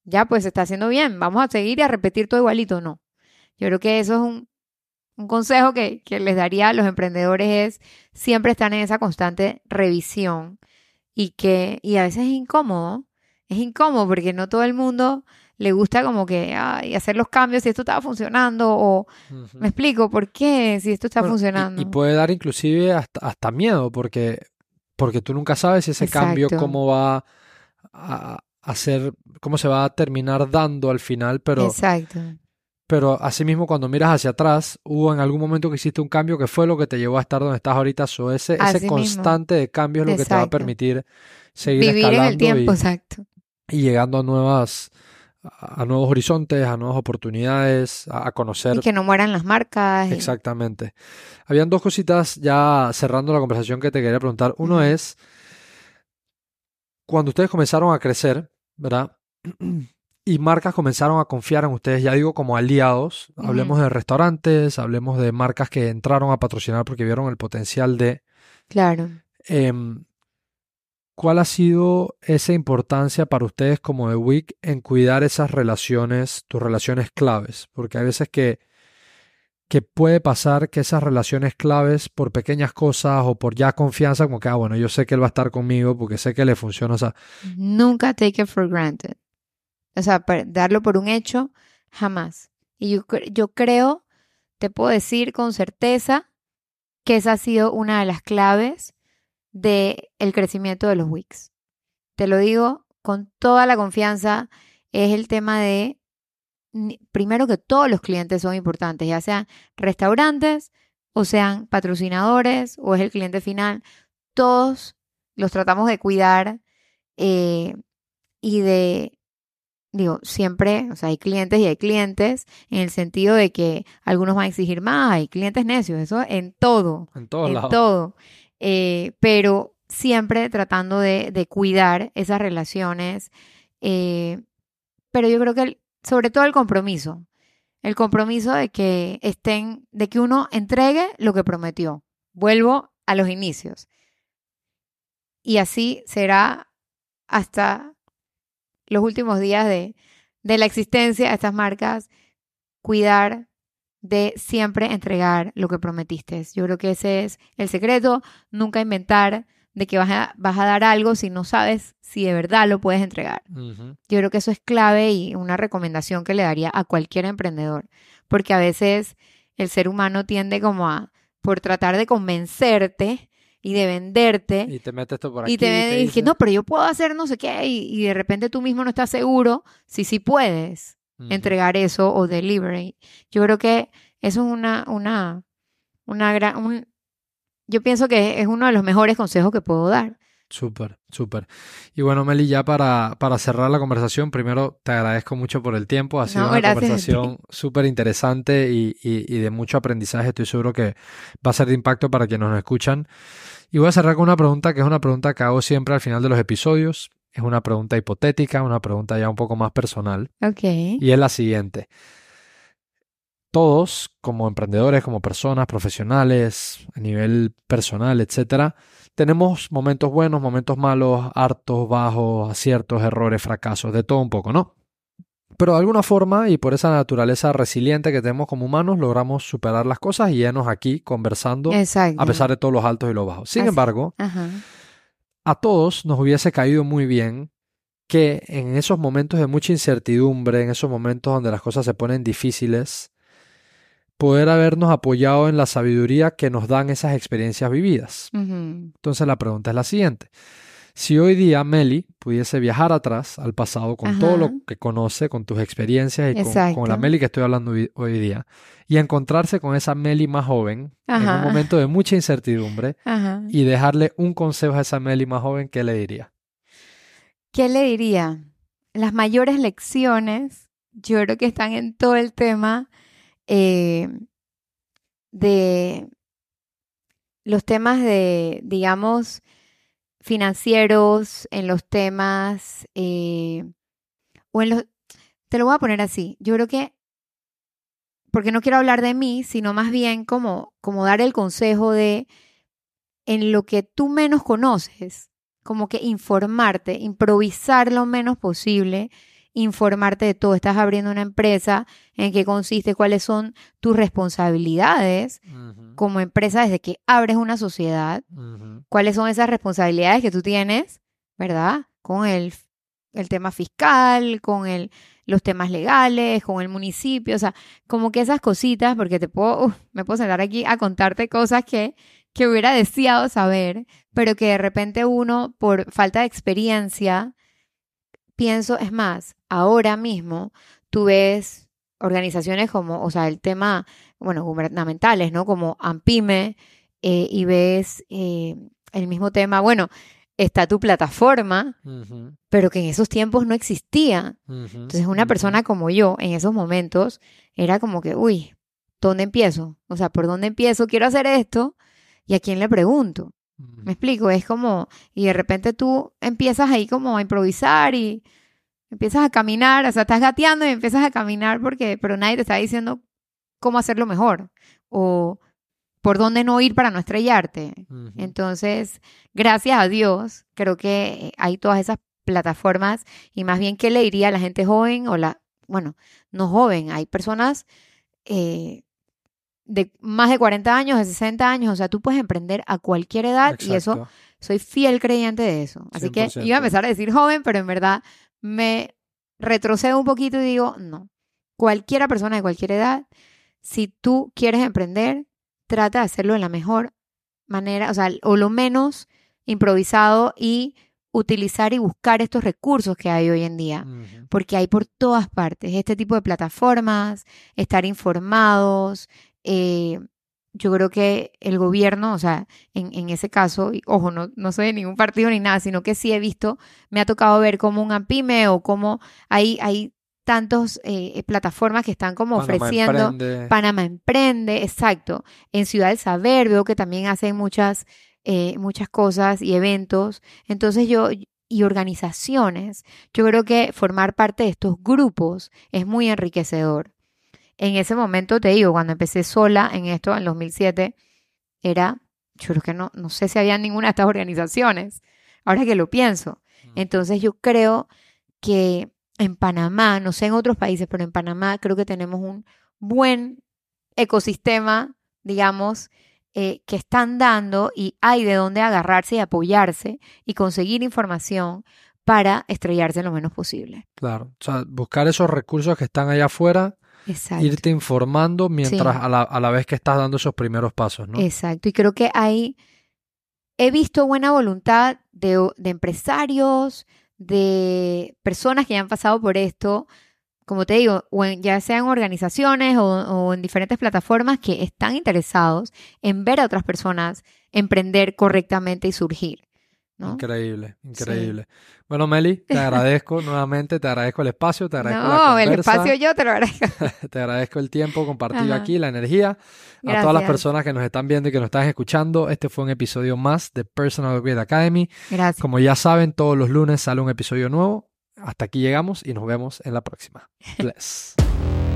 ya pues se está haciendo bien, vamos a seguir y a repetir todo igualito. No. Yo creo que eso es un, un consejo que, que les daría a los emprendedores es siempre estar en esa constante revisión y que, y a veces es incómodo, es incómodo porque no todo el mundo le gusta como que ay, hacer los cambios si esto estaba funcionando o me explico por qué si esto está Bueno, funcionando. Y, puede dar inclusive hasta, hasta miedo, porque, porque tú nunca sabes ese cambio cómo va a hacer, cómo se va a terminar dando al final, pero Exacto. pero asimismo cuando miras hacia atrás, hubo en algún momento que hiciste un cambio que fue lo que te llevó a estar donde estás ahorita. So ese, ese mismo. constante de cambio es lo que te va a permitir seguir Vivir en escalando el tiempo, y, exacto. y llegando a nuevas, a nuevos horizontes, a nuevas oportunidades, a, a conocer Y que no mueran las marcas. y- Exactamente. Habían dos cositas ya cerrando la conversación que te quería preguntar. Uno es, cuando ustedes comenzaron a crecer, ¿verdad? Y marcas comenzaron a confiar en ustedes, ya digo, como aliados. Hablemos de restaurantes, hablemos de marcas que entraron a patrocinar porque vieron el potencial de... Claro. em, ¿Cuál ha sido esa importancia para ustedes como de WIC en cuidar esas relaciones, tus relaciones claves? Porque hay veces que, que puede pasar que esas relaciones claves por pequeñas cosas o por ya confianza, como que, ah, bueno, yo sé que él va a estar conmigo porque sé que le funciona. O Nunca take it for granted. O sea, darlo por un hecho, jamás. Y yo, yo creo, te puedo decir con certeza que esa ha sido una de las claves del crecimiento de los Wix. Te lo digo con toda la confianza, es el tema de, primero que todos los clientes son importantes, ya sean restaurantes o sean patrocinadores o es el cliente final, todos los tratamos de cuidar eh, y de, digo, siempre, o sea, hay clientes y hay clientes en el sentido de que algunos van a exigir más, hay clientes necios, eso en todo, en todos en lados. todo, Eh, pero siempre tratando de, cuidar esas relaciones, eh, pero yo creo que sobre todo el compromiso, el compromiso de que estén, de que uno entregue lo que prometió. Vuelvo a los inicios. Y así será hasta los últimos días de, de la existencia de estas marcas, cuidar de siempre entregar lo que prometiste. Yo creo que ese es el secreto, nunca inventar de que vas a, vas a dar algo si no sabes si de verdad lo puedes entregar. Yo creo que eso es clave y una recomendación que le daría a cualquier emprendedor, porque a veces el ser humano tiende como a, por tratar de convencerte y de venderte, Y te metes esto por aquí. y te y dice- no, pero yo puedo hacer no sé qué, y, y de repente tú mismo no estás seguro si sí puedes Entregar eso o deliver. Yo creo que eso es una, una, una gran, un- yo pienso que es uno de los mejores consejos que puedo dar. Súper, súper. Y bueno, Meli, ya para, para cerrar la conversación, primero te agradezco mucho por el tiempo. Ha sido No, una conversación súper interesante y, y- y de mucho aprendizaje. Estoy seguro que va a ser de impacto para quienes nos escuchan. Y voy a cerrar con una pregunta que es una pregunta que hago siempre al final de los episodios. Es una pregunta hipotética, una pregunta ya un poco más personal. Ok. Y es la siguiente. Todos, como emprendedores, como personas, profesionales, a nivel personal, etcétera, tenemos momentos buenos, momentos malos, hartos, bajos, aciertos, errores, fracasos, de todo un poco, ¿no? Pero de alguna forma y por esa naturaleza resiliente que tenemos como humanos, logramos superar las cosas y llenos aquí conversando Exacto. a pesar de todos los altos y los bajos. Sin Así- embargo, Ajá. A todos nos hubiese caído muy bien que en esos momentos de mucha incertidumbre, en esos momentos donde las cosas se ponen difíciles, poder habernos apoyado en la sabiduría que nos dan esas experiencias vividas. Entonces la pregunta es la siguiente. Si hoy día Meli pudiese viajar atrás al pasado con todo lo que conoce, con tus experiencias y con, con la. Meli que estoy hablando hoy, día, y encontrarse con esa Meli más joven en un momento de mucha incertidumbre Ajá. y dejarle un consejo a esa Meli más joven, ¿qué le diría? ¿Qué le diría? Las mayores lecciones, yo creo que están en todo el tema eh, de los temas de, digamos, financieros, en los temas, eh, o en los, te lo voy a poner así, yo creo que, porque no quiero hablar de mí, sino más bien como, como dar el consejo de, en lo que tú menos conoces, como que informarte, improvisar lo menos posible, informarte de todo. Estás abriendo una empresa, en qué consiste, cuáles son tus responsabilidades como empresa desde que abres una sociedad, cuáles son esas responsabilidades que tú tienes, ¿verdad? Con el, el tema fiscal, con el, los temas legales, con el municipio, o sea, como que esas cositas, porque te puedo, me puedo sentar aquí a contarte cosas que, que hubiera deseado saber, pero que de repente uno, por falta de experiencia, pienso, es más, ahora mismo tú ves organizaciones como, o sea, el tema, bueno, gubernamentales, ¿no? Como AMPIME, eh, y ves eh, el mismo tema, bueno, está tu plataforma, pero que en esos tiempos no existía. Entonces, una persona como yo, en esos momentos, era como que, uy, ¿dónde empiezo? O sea, ¿por dónde empiezo? Quiero hacer esto. ¿Y a quién le pregunto? Ujú. Me explico, es como, y de repente tú empiezas ahí como a improvisar y empiezas a caminar, o sea, estás gateando y empiezas a caminar porque, pero nadie te está diciendo cómo hacerlo mejor o por dónde no ir para no estrellarte. Entonces, gracias a Dios, creo que hay todas esas plataformas y más bien, ¿qué le diría a la gente joven o la, bueno, no joven, hay personas eh, de más de 40 años, de 60 años, o sea, tú puedes emprender a cualquier edad y eso soy fiel creyente de eso. Así que 100%. iba a empezar a decir joven, pero en verdad me retrocedo un poquito y digo, no. Cualquiera persona de cualquier edad, si tú quieres emprender, trata de hacerlo de la mejor manera, o sea, o lo menos improvisado y utilizar y buscar estos recursos que hay hoy en día porque hay por todas partes este tipo de plataformas, estar informados. Eh, yo creo que el gobierno, o sea, en, en ese caso, y, ojo, no, no soy de ningún partido ni nada, sino que sí he visto, me ha tocado ver como un AMPIME o como hay, hay tantas plataformas que están como Panamá ofreciendo. Emprende. Panamá Emprende, exacto. En Ciudad del Saber veo que también hacen muchas, eh, muchas cosas y eventos. Entonces yo, y organizaciones, yo creo que formar parte de estos grupos es muy enriquecedor. En ese momento, te digo, cuando empecé sola en esto, en 2007, era, yo creo que no, no sé si había ninguna de estas organizaciones, ahora que lo pienso. Entonces yo creo que en Panamá, no sé en otros países, pero en Panamá creo que tenemos un buen ecosistema, digamos, eh, que están dando y hay de dónde agarrarse y apoyarse y conseguir información para estrellarse lo menos posible. Claro. O sea, buscar esos recursos que están allá afuera, Exacto. irte informando mientras Sí. a, la, a la vez que estás dando esos primeros pasos, ¿no? Exacto. Y creo que hay, he visto buena voluntad de, de empresarios, de personas que ya han pasado por esto, como te digo, o en- ya sea en organizaciones o, o en diferentes plataformas que están interesados en ver a otras personas emprender correctamente y surgir. ¿No? Increíble, increíble. Bueno, Meli, te agradezco nuevamente, te agradezco el espacio, te agradezco la No, el conversa, espacio yo te lo agradezco. te agradezco el tiempo compartido Ajá. aquí, la energía. A todas las personas que nos están viendo y que nos están escuchando, este fue un episodio más de Personal Grade Academy. Gracias. Como ya saben, todos los lunes sale un episodio nuevo. Hasta aquí llegamos y nos vemos en la próxima. Bless.